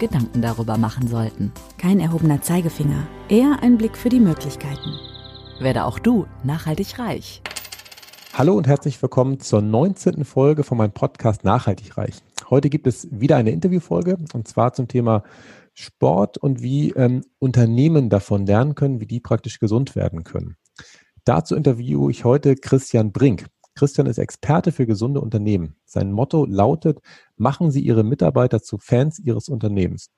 Gedanken darüber machen sollten. Kein erhobener Zeigefinger, eher ein Blick für die Möglichkeiten. Werde auch du nachhaltig reich. Hallo und herzlich willkommen zur 19. Folge von meinem Podcast Nachhaltig reich. Heute gibt es wieder eine Interviewfolge und zwar zum Thema Sport und wie ähm, Unternehmen davon lernen können, wie die praktisch gesund werden können. Dazu interviewe ich heute Christian Brink. Christian ist Experte für gesunde Unternehmen. Sein Motto lautet, machen Sie Ihre Mitarbeiter zu Fans Ihres Unternehmens.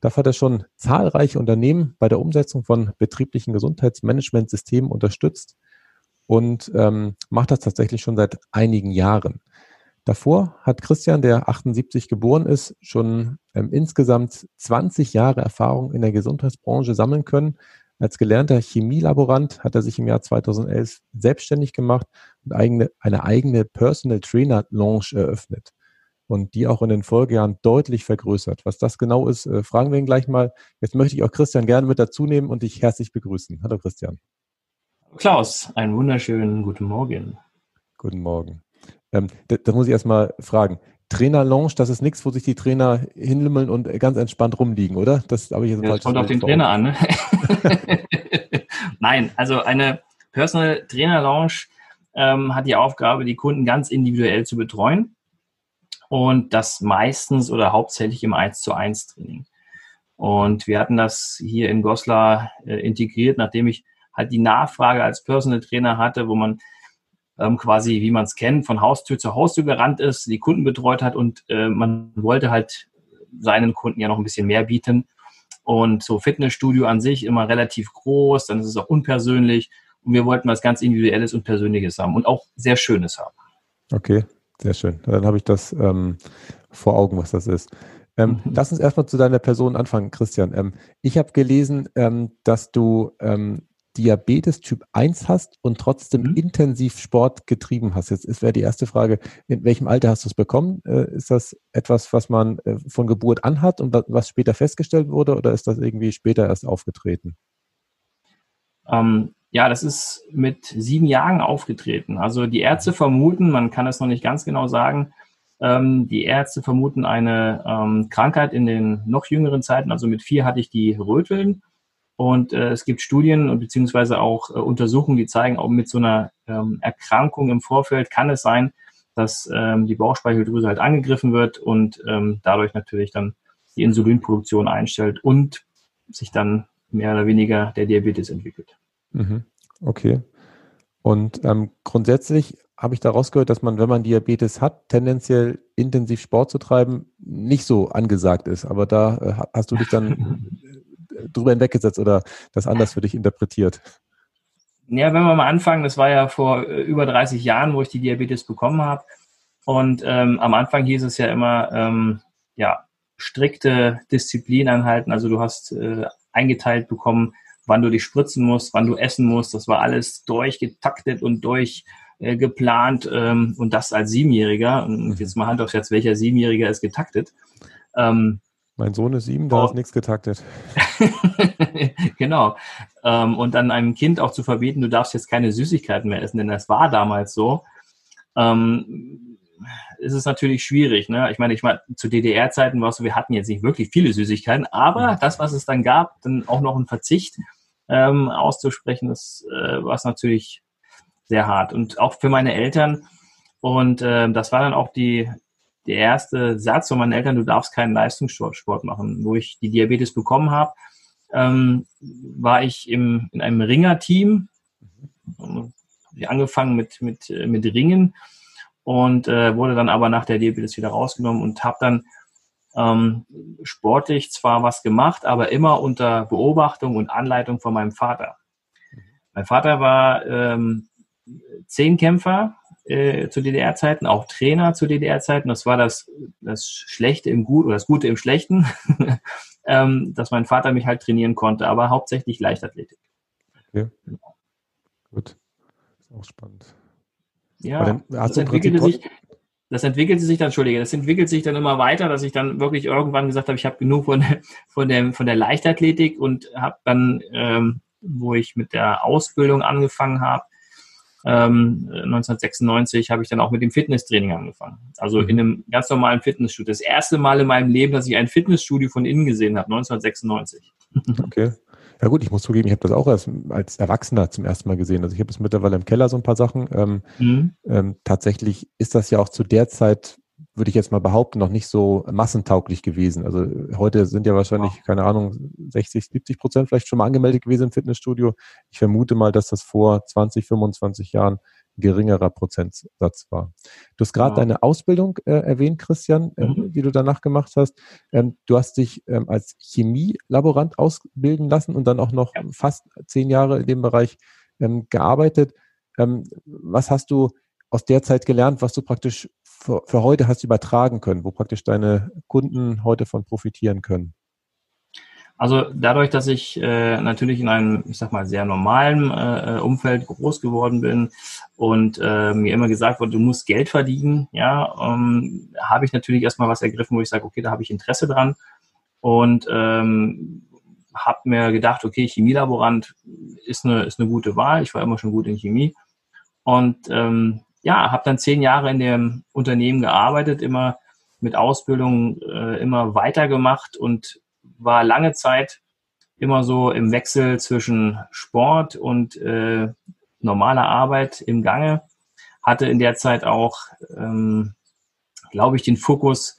Dafür hat er schon zahlreiche Unternehmen bei der Umsetzung von betrieblichen Gesundheitsmanagementsystemen unterstützt und ähm, macht das tatsächlich schon seit einigen Jahren. Davor hat Christian, der 78 geboren ist, schon ähm, insgesamt 20 Jahre Erfahrung in der Gesundheitsbranche sammeln können, als gelernter Chemielaborant hat er sich im Jahr 2011 selbstständig gemacht und eigene, eine eigene Personal Trainer Lounge eröffnet und die auch in den Folgejahren deutlich vergrößert. Was das genau ist, äh, fragen wir ihn gleich mal. Jetzt möchte ich auch Christian gerne mit dazu nehmen und dich herzlich begrüßen. Hallo Christian. Klaus, einen wunderschönen guten Morgen. Guten Morgen. Ähm, da, da muss ich erstmal fragen. Trainer Lounge, das ist nichts, wo sich die Trainer hinlümmeln und ganz entspannt rumliegen, oder? Das habe ich jetzt ja, Das kommt auf den Trainer an. Ne? Nein, also eine Personal Trainer Lounge ähm, hat die Aufgabe, die Kunden ganz individuell zu betreuen und das meistens oder hauptsächlich im 1 zu 1 Training. Und wir hatten das hier in Goslar äh, integriert, nachdem ich halt die Nachfrage als Personal Trainer hatte, wo man ähm, quasi, wie man es kennt, von Haustür zu Haustür gerannt ist, die Kunden betreut hat und äh, man wollte halt seinen Kunden ja noch ein bisschen mehr bieten. Und so Fitnessstudio an sich immer relativ groß, dann ist es auch unpersönlich. Und wir wollten was ganz Individuelles und Persönliches haben und auch sehr Schönes haben. Okay, sehr schön. Dann habe ich das ähm, vor Augen, was das ist. Ähm, mhm. Lass uns erstmal zu deiner Person anfangen, Christian. Ähm, ich habe gelesen, ähm, dass du ähm, Diabetes Typ 1 hast und trotzdem mhm. intensiv Sport getrieben hast. Jetzt wäre die erste Frage, in welchem Alter hast du es bekommen? Äh, ist das etwas, was man äh, von Geburt an hat und was später festgestellt wurde oder ist das irgendwie später erst aufgetreten? Ähm, ja, das ist mit sieben Jahren aufgetreten. Also die Ärzte vermuten, man kann es noch nicht ganz genau sagen, ähm, die Ärzte vermuten eine ähm, Krankheit in den noch jüngeren Zeiten. Also mit vier hatte ich die Röteln und äh, es gibt Studien und beziehungsweise auch äh, Untersuchungen, die zeigen, auch mit so einer ähm, Erkrankung im Vorfeld kann es sein, dass ähm, die Bauchspeicheldrüse halt angegriffen wird und ähm, dadurch natürlich dann die Insulinproduktion einstellt und sich dann mehr oder weniger der Diabetes entwickelt. Mhm. Okay. Und ähm, grundsätzlich habe ich daraus gehört, dass man, wenn man Diabetes hat, tendenziell intensiv Sport zu treiben, nicht so angesagt ist. Aber da äh, hast du dich dann drüber hinweggesetzt oder das anders für dich interpretiert? Ja, wenn wir mal anfangen, das war ja vor äh, über 30 Jahren, wo ich die Diabetes bekommen habe. Und ähm, am Anfang hieß es ja immer, ähm, ja, strikte Disziplin anhalten. Also du hast äh, eingeteilt bekommen, wann du dich spritzen musst, wann du essen musst. Das war alles durchgetaktet und durchgeplant äh, ähm, und das als Siebenjähriger. Und mhm. jetzt mal Hand aufs Herz, welcher Siebenjähriger ist getaktet? Ähm, mein Sohn ist sieben, da oh. ist nichts getaktet. genau. Ähm, und dann einem Kind auch zu verbieten, du darfst jetzt keine Süßigkeiten mehr essen, denn das war damals so. Ähm, ist es natürlich schwierig. Ne? Ich meine, ich meine, zu DDR-Zeiten war es so, wir hatten jetzt nicht wirklich viele Süßigkeiten, aber das, was es dann gab, dann auch noch ein Verzicht ähm, auszusprechen, das äh, war natürlich sehr hart. Und auch für meine Eltern. Und äh, das war dann auch die, der erste Satz von meinen Eltern, du darfst keinen Leistungssport machen. Wo ich die Diabetes bekommen habe, ähm, war ich im, in einem Ringerteam, mhm. angefangen mit, mit, mit Ringen und äh, wurde dann aber nach der Diabetes wieder rausgenommen und habe dann ähm, sportlich zwar was gemacht, aber immer unter Beobachtung und Anleitung von meinem Vater. Mhm. Mein Vater war ähm, Zehnkämpfer äh, zu DDR-Zeiten, auch Trainer zu DDR-Zeiten. Das war das, das Schlechte im Guten oder das Gute im Schlechten. ähm, dass mein Vater mich halt trainieren konnte, aber hauptsächlich Leichtathletik. Okay. Gut. Das ist auch spannend. Ja, dann, das entwickelte sich, das entwickelte sich dann, Entschuldige, das entwickelt sich dann immer weiter, dass ich dann wirklich irgendwann gesagt habe, ich habe genug von, von, der, von der Leichtathletik und habe dann, ähm, wo ich mit der Ausbildung angefangen habe, ähm, 1996 habe ich dann auch mit dem Fitnesstraining angefangen. Also mhm. in einem ganz normalen Fitnessstudio. Das erste Mal in meinem Leben, dass ich ein Fitnessstudio von innen gesehen habe, 1996. Okay. Ja gut, ich muss zugeben, ich habe das auch erst als Erwachsener zum ersten Mal gesehen. Also ich habe es mittlerweile im Keller so ein paar Sachen. Ähm, mhm. ähm, tatsächlich ist das ja auch zu der Zeit, würde ich jetzt mal behaupten, noch nicht so massentauglich gewesen. Also heute sind ja wahrscheinlich, wow. keine Ahnung, 60, 70 Prozent vielleicht schon mal angemeldet gewesen im Fitnessstudio. Ich vermute mal, dass das vor 20, 25 Jahren geringerer Prozentsatz war. Du hast gerade ja. deine Ausbildung äh, erwähnt, Christian, äh, mhm. die du danach gemacht hast. Ähm, du hast dich ähm, als Chemielaborant ausbilden lassen und dann auch noch ja. fast zehn Jahre in dem Bereich ähm, gearbeitet. Ähm, was hast du aus der Zeit gelernt, was du praktisch für, für heute hast übertragen können, wo praktisch deine Kunden heute von profitieren können? Also dadurch, dass ich äh, natürlich in einem, ich sag mal, sehr normalen äh, äh, Umfeld groß geworden bin und äh, mir immer gesagt wurde, du musst Geld verdienen, ja, ähm, habe ich natürlich erstmal was ergriffen, wo ich sage, okay, da habe ich Interesse dran und ähm, habe mir gedacht, okay, Chemielaborant ist eine, ist eine gute Wahl. Ich war immer schon gut in Chemie und ähm, ja, habe dann zehn Jahre in dem Unternehmen gearbeitet, immer mit Ausbildung äh, immer weitergemacht und war lange Zeit immer so im Wechsel zwischen Sport und äh, normaler Arbeit im Gange. Hatte in der Zeit auch, ähm, glaube ich, den Fokus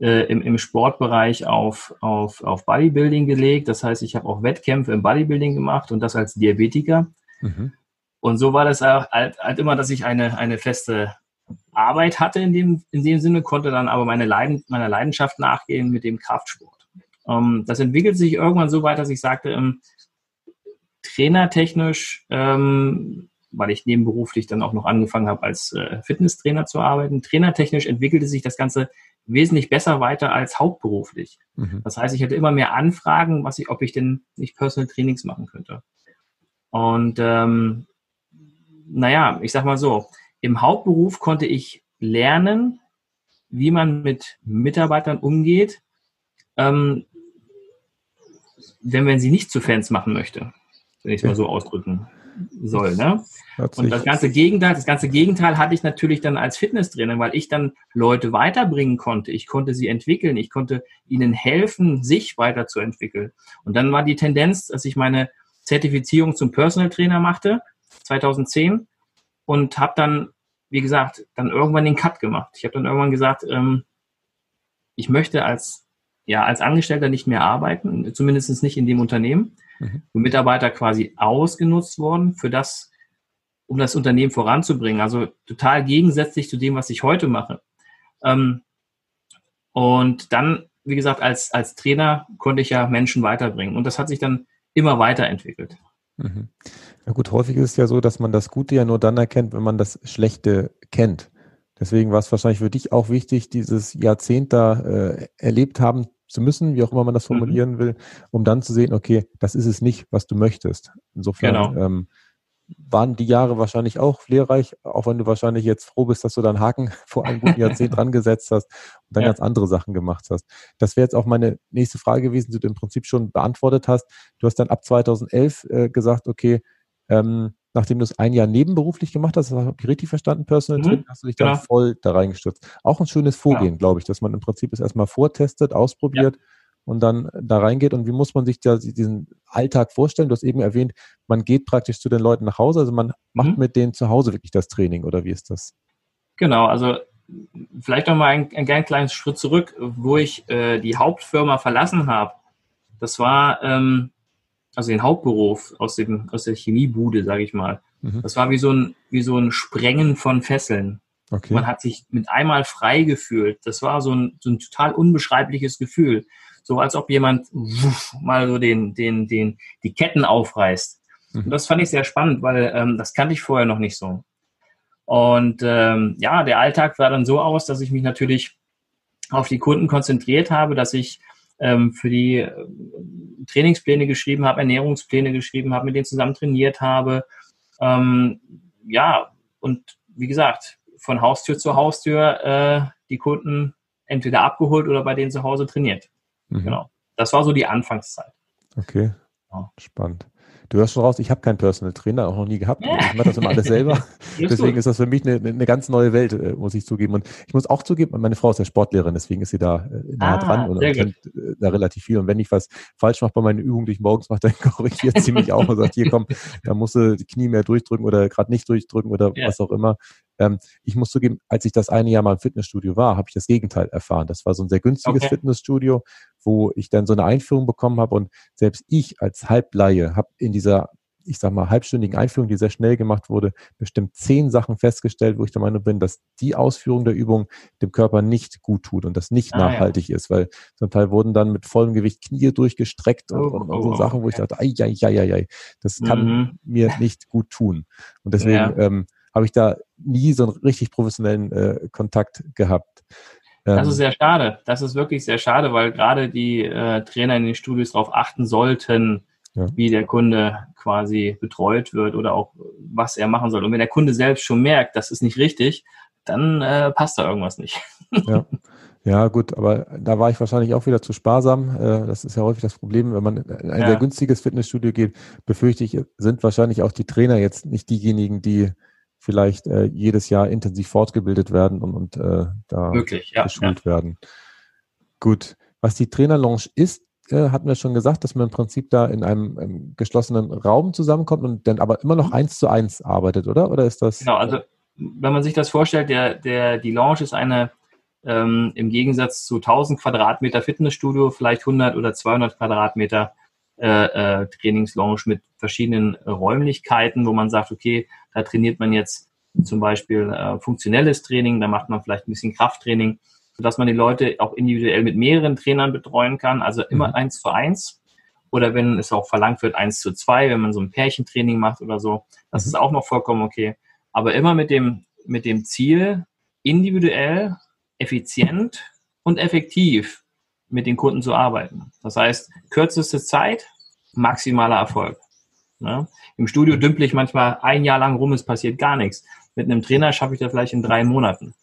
äh, im, im Sportbereich auf, auf, auf Bodybuilding gelegt. Das heißt, ich habe auch Wettkämpfe im Bodybuilding gemacht und das als Diabetiker. Mhm. Und so war das halt, halt immer, dass ich eine, eine feste Arbeit hatte in dem, in dem Sinne, konnte dann aber meine Leiden, meiner Leidenschaft nachgehen mit dem Kraftsport. Ähm, das entwickelt sich irgendwann so weit, dass ich sagte, ähm, trainertechnisch, ähm, weil ich nebenberuflich dann auch noch angefangen habe, als äh, Fitnesstrainer zu arbeiten, trainertechnisch entwickelte sich das Ganze wesentlich besser weiter als hauptberuflich. Mhm. Das heißt, ich hatte immer mehr Anfragen, was ich, ob ich denn nicht Personal Trainings machen könnte. Und ähm, naja, ich sag mal so, im Hauptberuf konnte ich lernen, wie man mit Mitarbeitern umgeht, ähm, wenn man sie nicht zu Fans machen möchte, wenn ich es mal so ausdrücken soll. Ne? Und das ganze Gegenteil, das ganze Gegenteil hatte ich natürlich dann als Fitnesstrainer, weil ich dann Leute weiterbringen konnte. Ich konnte sie entwickeln, ich konnte ihnen helfen, sich weiterzuentwickeln. Und dann war die Tendenz, dass ich meine Zertifizierung zum Personal Trainer machte, 2010, und habe dann, wie gesagt, dann irgendwann den Cut gemacht. Ich habe dann irgendwann gesagt, ähm, ich möchte als ja, als Angestellter nicht mehr arbeiten, zumindest nicht in dem Unternehmen, mhm. wo Mitarbeiter quasi ausgenutzt worden für das, um das Unternehmen voranzubringen. Also total gegensätzlich zu dem, was ich heute mache. Ähm, und dann, wie gesagt, als, als Trainer konnte ich ja Menschen weiterbringen. Und das hat sich dann immer weiterentwickelt. Mhm. Ja gut, häufig ist es ja so, dass man das Gute ja nur dann erkennt, wenn man das Schlechte kennt. Deswegen war es wahrscheinlich für dich auch wichtig, dieses Jahrzehnt da äh, erlebt haben zu müssen, wie auch immer man das mhm. formulieren mhm. will, um dann zu sehen, okay, das ist es nicht, was du möchtest. Insofern genau. ähm, waren die Jahre wahrscheinlich auch lehrreich, auch wenn du wahrscheinlich jetzt froh bist, dass du da einen Haken vor einem guten Jahrzehnt dran gesetzt hast und dann ja. ganz andere Sachen gemacht hast. Das wäre jetzt auch meine nächste Frage gewesen, die du im Prinzip schon beantwortet hast. Du hast dann ab 2011 äh, gesagt, okay, ähm, nachdem du es ein Jahr nebenberuflich gemacht hast, habe ich richtig verstanden, Personal mhm, Training, hast du dich genau. dann voll da reingestürzt. Auch ein schönes Vorgehen, ja. glaube ich, dass man im Prinzip es erstmal vortestet, ausprobiert ja. und dann da reingeht. Und wie muss man sich da diesen Alltag vorstellen? Du hast eben erwähnt, man geht praktisch zu den Leuten nach Hause, also man macht mhm. mit denen zu Hause wirklich das Training oder wie ist das? Genau, also vielleicht noch mal ein, ein ganz kleines Schritt zurück, wo ich äh, die Hauptfirma verlassen habe. Das war ähm, also den Hauptberuf aus, dem, aus der Chemiebude, sage ich mal. Mhm. Das war wie so, ein, wie so ein Sprengen von Fesseln. Okay. Man hat sich mit einmal frei gefühlt. Das war so ein, so ein total unbeschreibliches Gefühl. So als ob jemand wuff, mal so den, den, den, die Ketten aufreißt. Mhm. Und das fand ich sehr spannend, weil ähm, das kannte ich vorher noch nicht so. Und ähm, ja, der Alltag sah dann so aus, dass ich mich natürlich auf die Kunden konzentriert habe, dass ich ähm, für die äh, Trainingspläne geschrieben habe, Ernährungspläne geschrieben habe, mit denen zusammen trainiert habe. Ähm, ja, und wie gesagt, von Haustür zu Haustür äh, die Kunden entweder abgeholt oder bei denen zu Hause trainiert. Mhm. Genau. Das war so die Anfangszeit. Okay. Ja. Spannend. Du hörst schon raus, ich habe keinen Personal Trainer, auch noch nie gehabt. Ich mache das immer alles selber. deswegen ist das für mich eine, eine ganz neue Welt, äh, muss ich zugeben. Und ich muss auch zugeben, meine Frau ist ja Sportlehrerin, deswegen ist sie da äh, nah ah, dran und kennt äh, da relativ viel. Und wenn ich was falsch mache bei meinen Übungen, die ich morgens mache, dann korrigiert sie mich auch und sagt, hier komm, da musst du die Knie mehr durchdrücken oder gerade nicht durchdrücken oder ja. was auch immer. Ähm, ich muss zugeben, als ich das eine Jahr mal im Fitnessstudio war, habe ich das Gegenteil erfahren. Das war so ein sehr günstiges okay. Fitnessstudio, wo ich dann so eine Einführung bekommen habe und selbst ich als Halblaie habe in dieser ich sag mal, halbstündigen Einführung, die sehr schnell gemacht wurde, bestimmt zehn Sachen festgestellt, wo ich der Meinung bin, dass die Ausführung der Übung dem Körper nicht gut tut und das nicht ah, nachhaltig ja. ist, weil zum Teil wurden dann mit vollem Gewicht Knie durchgestreckt oh, und, und, und, so oh, Sachen, wo ich dachte, ai, ai, ai, ai, das kann mhm. mir nicht gut tun. Und deswegen ja. ähm, habe ich da nie so einen richtig professionellen äh, Kontakt gehabt. Das ist ähm, sehr schade. Das ist wirklich sehr schade, weil gerade die äh, Trainer in den Studios darauf achten sollten, ja. wie der Kunde quasi betreut wird oder auch was er machen soll. Und wenn der Kunde selbst schon merkt, das ist nicht richtig, dann äh, passt da irgendwas nicht. Ja. Ja, gut, aber da war ich wahrscheinlich auch wieder zu sparsam. Äh, das ist ja häufig das Problem, wenn man in ein ja. sehr günstiges Fitnessstudio geht, befürchte ich, sind wahrscheinlich auch die Trainer jetzt nicht diejenigen, die vielleicht äh, jedes Jahr intensiv fortgebildet werden und, und äh, da Wirklich, ja, geschult ja. werden. Gut. Was die Trainerlounge ist, äh, hatten wir schon gesagt, dass man im Prinzip da in einem, einem, geschlossenen Raum zusammenkommt und dann aber immer noch mhm. eins zu eins arbeitet, oder? Oder ist das? Genau, also wenn man sich das vorstellt, der, der, die Lounge ist eine ähm, im Gegensatz zu 1000 Quadratmeter Fitnessstudio, vielleicht 100 oder 200 Quadratmeter äh, äh, Trainingslounge mit verschiedenen Räumlichkeiten, wo man sagt, okay, da trainiert man jetzt zum Beispiel äh, funktionelles Training, da macht man vielleicht ein bisschen Krafttraining, sodass man die Leute auch individuell mit mehreren Trainern betreuen kann, also immer mhm. eins zu eins. Oder wenn es auch verlangt wird, eins zu zwei, wenn man so ein Pärchentraining macht oder so, das mhm. ist auch noch vollkommen okay. Aber immer mit dem, mit dem Ziel, individuell, effizient und effektiv mit den Kunden zu arbeiten. Das heißt, kürzeste Zeit, maximaler Erfolg. Ne? Im Studio dümpel ich manchmal ein Jahr lang rum, es passiert gar nichts. Mit einem Trainer schaffe ich das vielleicht in drei Monaten.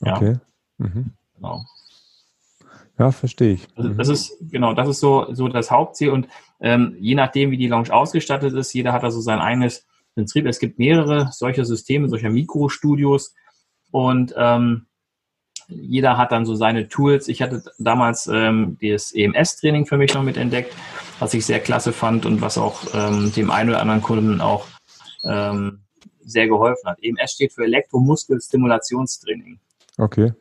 Ja. Okay. Mhm. Genau. Ja, verstehe ich. Also das ist, genau, das ist so, so das Hauptziel. Und ähm, je nachdem, wie die Lounge ausgestattet ist, jeder hat also sein eigenes Prinzip. Es gibt mehrere solcher Systeme, solcher Mikrostudios. Und ähm, jeder hat dann so seine Tools. Ich hatte damals ähm, das EMS-Training für mich noch mit entdeckt, was ich sehr klasse fand und was auch ähm, dem einen oder anderen Kunden auch ähm, sehr geholfen hat. EMS steht für Elektromuskelstimulationstraining. Okay.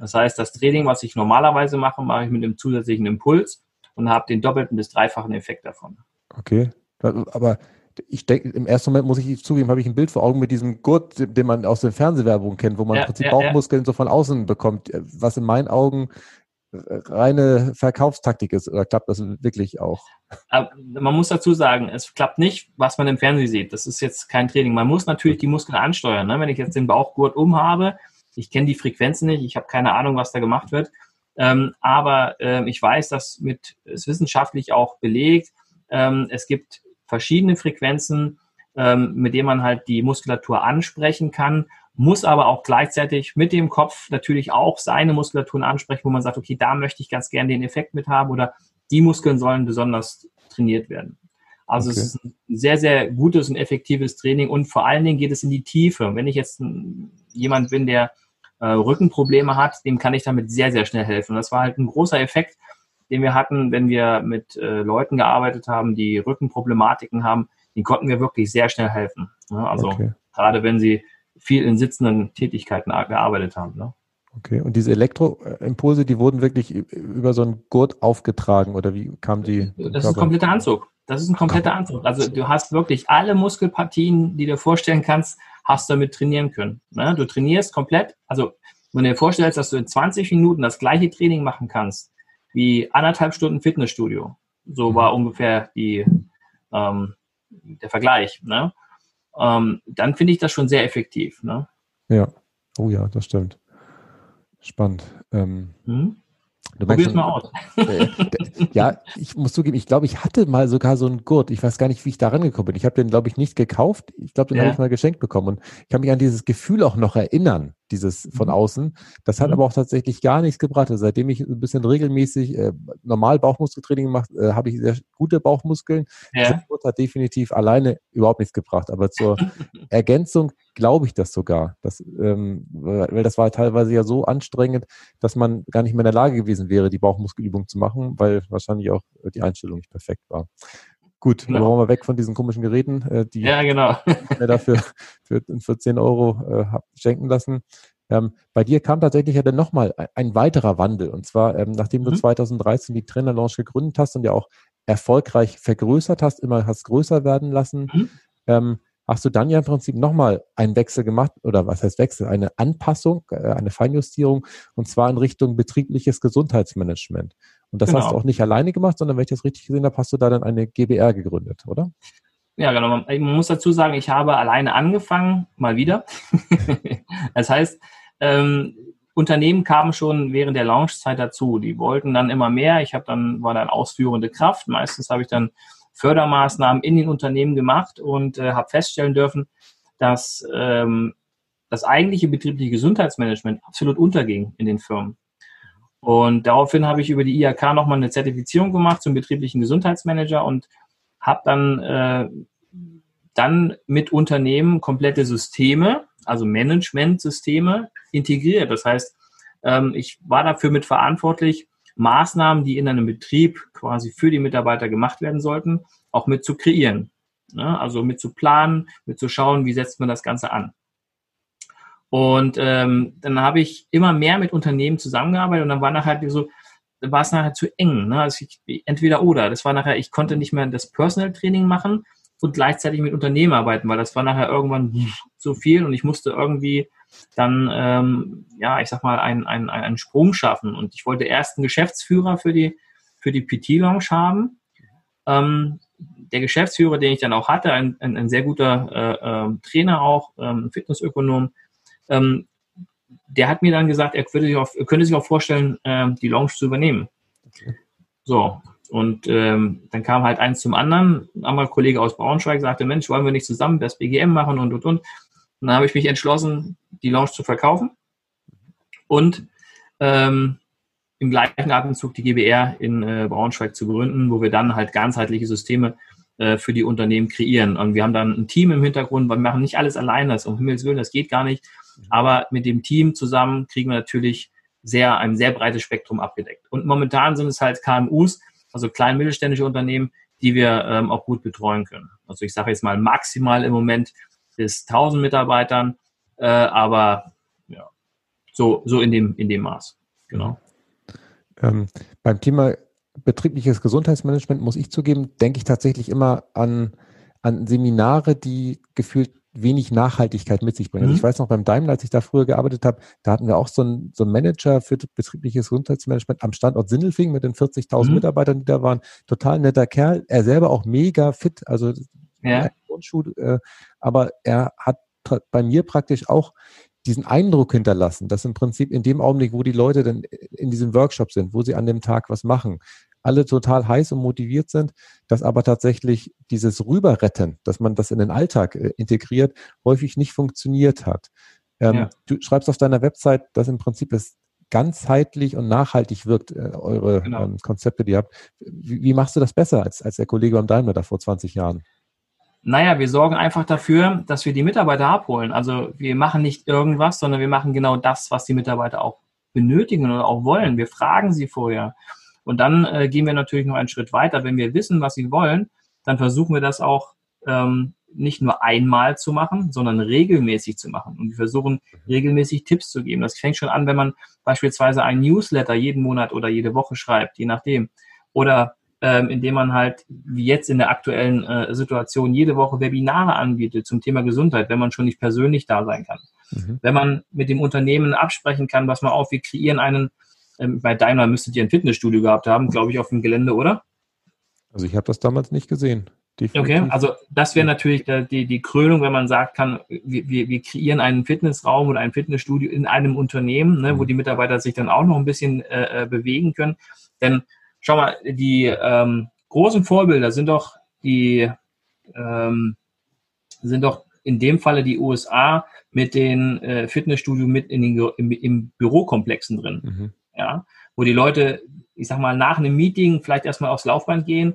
Das heißt, das Training, was ich normalerweise mache, mache ich mit einem zusätzlichen Impuls und habe den doppelten bis dreifachen Effekt davon. Okay, aber ich denke, im ersten Moment muss ich zugeben, habe ich ein Bild vor Augen mit diesem Gurt, den man aus den Fernsehwerbungen kennt, wo man ja, im Prinzip ja, Bauchmuskeln ja. so von außen bekommt, was in meinen Augen reine Verkaufstaktik ist. Oder klappt das wirklich auch? Aber man muss dazu sagen, es klappt nicht, was man im Fernsehen sieht. Das ist jetzt kein Training. Man muss natürlich die Muskeln ansteuern. Ne? Wenn ich jetzt den Bauchgurt umhabe, ich kenne die Frequenzen nicht, ich habe keine Ahnung, was da gemacht wird. Ähm, aber äh, ich weiß, dass mit ist wissenschaftlich auch belegt. Ähm, es gibt verschiedene Frequenzen, ähm, mit denen man halt die Muskulatur ansprechen kann, muss aber auch gleichzeitig mit dem Kopf natürlich auch seine Muskulaturen ansprechen, wo man sagt, okay, da möchte ich ganz gerne den Effekt mit haben oder die Muskeln sollen besonders trainiert werden. Also okay. es ist ein sehr, sehr gutes und effektives Training und vor allen Dingen geht es in die Tiefe. Wenn ich jetzt jemand bin, der äh, Rückenprobleme hat, dem kann ich damit sehr, sehr schnell helfen. Und das war halt ein großer Effekt, den wir hatten, wenn wir mit äh, Leuten gearbeitet haben, die Rückenproblematiken haben, die konnten wir wirklich sehr schnell helfen. Ne? Also okay. gerade wenn sie viel in sitzenden Tätigkeiten gearbeitet haben. Ne? Okay, und diese Elektroimpulse, die wurden wirklich über so einen Gurt aufgetragen oder wie kam die? Das ist ein kompletter Anzug. Das ist ein kompletter Anzug. Also du hast wirklich alle Muskelpartien, die du dir vorstellen kannst, hast du damit trainieren können. Ne? Du trainierst komplett, also wenn du dir vorstellst, dass du in 20 Minuten das gleiche Training machen kannst, wie anderthalb Stunden Fitnessstudio. So mhm. war ungefähr die, ähm, der Vergleich. Ne? Ähm, dann finde ich das schon sehr effektiv. Ne? Ja, oh ja, das stimmt. Spannend. Ähm, mhm. Du Probier's mal aus. Äh, ja, ich muss zugeben, ich glaube, ich hatte mal sogar so einen Gurt. Ich weiß gar nicht, wie ich da rangekommen bin. Ich habe den, glaube ich, nicht gekauft. Ich glaube, den ja. habe ich mal geschenkt bekommen. Und ich kann mich an dieses Gefühl auch noch erinnern, dieses von mhm. außen. Das hat mhm. aber auch tatsächlich gar nichts gebracht. Also seitdem ich ein bisschen regelmäßig äh, normal Bauchmuskeltraining gemacht, äh, habe ich sehr gute Bauchmuskeln. Ja. Gurt hat definitiv alleine überhaupt nichts gebracht. Aber zur Ergänzung glaube ich das sogar. Das, ähm, weil das war teilweise ja so anstrengend, dass man gar nicht mehr in der Lage gewesen wäre, die Bauchmuskelübung zu machen, weil wahrscheinlich auch die Einstellung nicht perfekt war. Gut, genau. dann wollen wir weg von diesen komischen Geräten, äh, die ja, genau. mir dafür für, für 10 Euro äh, hab schenken lassen. Ähm, bei dir kam tatsächlich ja dann nochmal ein, ein weiterer Wandel. Und zwar, ähm, nachdem mhm. du 2013 die Trainer Launch gegründet hast und ja auch erfolgreich vergrößert hast, immer hast größer werden lassen, mhm. ähm, hast du dann ja im Prinzip nochmal einen Wechsel gemacht, oder was heißt Wechsel, eine Anpassung, äh, eine Feinjustierung, und zwar in Richtung betriebliches Gesundheitsmanagement. Und das genau. hast du auch nicht alleine gemacht, sondern wenn ich das richtig gesehen habe, hast du da dann eine GBR gegründet, oder? Ja, genau. Man muss dazu sagen, ich habe alleine angefangen, mal wieder. das heißt, ähm, Unternehmen kamen schon während der Launchzeit dazu. Die wollten dann immer mehr. Ich habe dann war dann ausführende Kraft. Meistens habe ich dann Fördermaßnahmen in den Unternehmen gemacht und äh, habe feststellen dürfen, dass ähm, das eigentliche betriebliche Gesundheitsmanagement absolut unterging in den Firmen. Und daraufhin habe ich über die IHK nochmal eine Zertifizierung gemacht zum betrieblichen Gesundheitsmanager und habe dann, äh, dann mit Unternehmen komplette Systeme, also Managementsysteme integriert. Das heißt, ähm, ich war dafür mit verantwortlich, Maßnahmen, die in einem Betrieb quasi für die Mitarbeiter gemacht werden sollten, auch mit zu kreieren. Ne? Also mit zu planen, mit zu schauen, wie setzt man das Ganze an. Und ähm, dann habe ich immer mehr mit Unternehmen zusammengearbeitet und dann war nachher so, war es nachher zu eng. Ne? Also ich, entweder oder. Das war nachher, ich konnte nicht mehr das Personal Training machen und gleichzeitig mit Unternehmen arbeiten, weil das war nachher irgendwann so viel und ich musste irgendwie dann, ähm, ja, ich sag mal, einen, einen, einen Sprung schaffen. Und ich wollte erst einen Geschäftsführer für die, für die PT-Lounge haben. Ähm, der Geschäftsführer, den ich dann auch hatte, ein, ein, ein sehr guter äh, äh, Trainer auch, ähm, Fitnessökonom, ähm, der hat mir dann gesagt, er könnte sich auch, könnte sich auch vorstellen, äh, die Lounge zu übernehmen. Okay. So, und ähm, dann kam halt eins zum anderen. Einmal ein Kollege aus Braunschweig sagte, Mensch, wollen wir nicht zusammen das BGM machen und, und, und. Und dann habe ich mich entschlossen, die Lounge zu verkaufen und ähm, im gleichen Atemzug die GBR in äh, Braunschweig zu gründen, wo wir dann halt ganzheitliche Systeme äh, für die Unternehmen kreieren. Und wir haben dann ein Team im Hintergrund, wir machen nicht alles alleine, das um Himmels Willen, das geht gar nicht. Aber mit dem Team zusammen kriegen wir natürlich sehr, ein sehr breites Spektrum abgedeckt. Und momentan sind es halt KMUs, also klein mittelständische Unternehmen, die wir ähm, auch gut betreuen können. Also ich sage jetzt mal maximal im Moment bis 1000 Mitarbeitern, äh, aber ja, so, so in, dem, in dem Maß. Genau. Ähm, beim Thema betriebliches Gesundheitsmanagement muss ich zugeben, denke ich tatsächlich immer an, an Seminare, die gefühlt wenig Nachhaltigkeit mit sich bringen. Also mhm. Also ich weiß noch beim Daimler, als ich da früher gearbeitet habe, da hatten wir auch so einen, so einen Manager für betriebliches Gesundheitsmanagement am Standort Sindelfing mit den 40.000 mhm. Mitarbeitern, die da waren. Total netter Kerl. Er selber auch mega fit. Also ja. Grundschuh, äh, aber er hat bei mir praktisch auch diesen Eindruck hinterlassen, dass im Prinzip in dem Augenblick, wo die Leute dann in diesem Workshop sind, wo sie an dem Tag was machen, alle total heiß und motiviert sind, dass aber tatsächlich dieses Rüberretten, dass man das in den Alltag äh, integriert, häufig nicht funktioniert hat. Ähm, ja. Du schreibst auf deiner Website, dass im Prinzip es ganzheitlich und nachhaltig wirkt, äh, eure genau. ähm, Konzepte, die ihr habt. Wie, wie, machst du das besser als, als der Kollege beim Daimler da vor 20 Jahren? Naja, wir sorgen einfach dafür, dass wir die Mitarbeiter abholen. Also wir machen nicht irgendwas, sondern wir machen genau das, was die Mitarbeiter auch benötigen oder auch wollen. Wir fragen sie vorher. Und dann äh, gehen wir natürlich noch einen Schritt weiter. Wenn wir wissen, was sie wollen, dann versuchen wir das auch ähm, nicht nur einmal zu machen, sondern regelmäßig zu machen. Und wir versuchen regelmäßig Tipps zu geben. Das fängt schon an, wenn man beispielsweise ein Newsletter jeden Monat oder jede Woche schreibt, je nachdem. Oder ähm, indem man halt, wie jetzt in der aktuellen äh, Situation, jede Woche Webinare anbietet zum Thema Gesundheit, wenn man schon nicht persönlich da sein kann. Mhm. Wenn man mit dem Unternehmen absprechen kann, was man auf, wir kreieren einen, ähm, bei Daimler müsstet ihr ein Fitnessstudio gehabt haben, glaube ich, auf dem Gelände, oder? Also ich habe das damals nicht gesehen. Definitiv. Okay, also das wäre natürlich die, die Krönung, wenn man sagt kann, wir, wir, wir kreieren einen Fitnessraum oder ein Fitnessstudio in einem Unternehmen, ne, wo mhm. die Mitarbeiter sich dann auch noch ein bisschen äh, äh, bewegen können. Denn schau mal, die ähm, großen Vorbilder sind doch die ähm, sind doch in dem Falle die USA mit den äh, Fitnessstudio mit in den im, im Bürokomplexen drin. Mhm. Ja, wo die Leute, ich sag mal, nach einem Meeting vielleicht erstmal aufs Laufband gehen,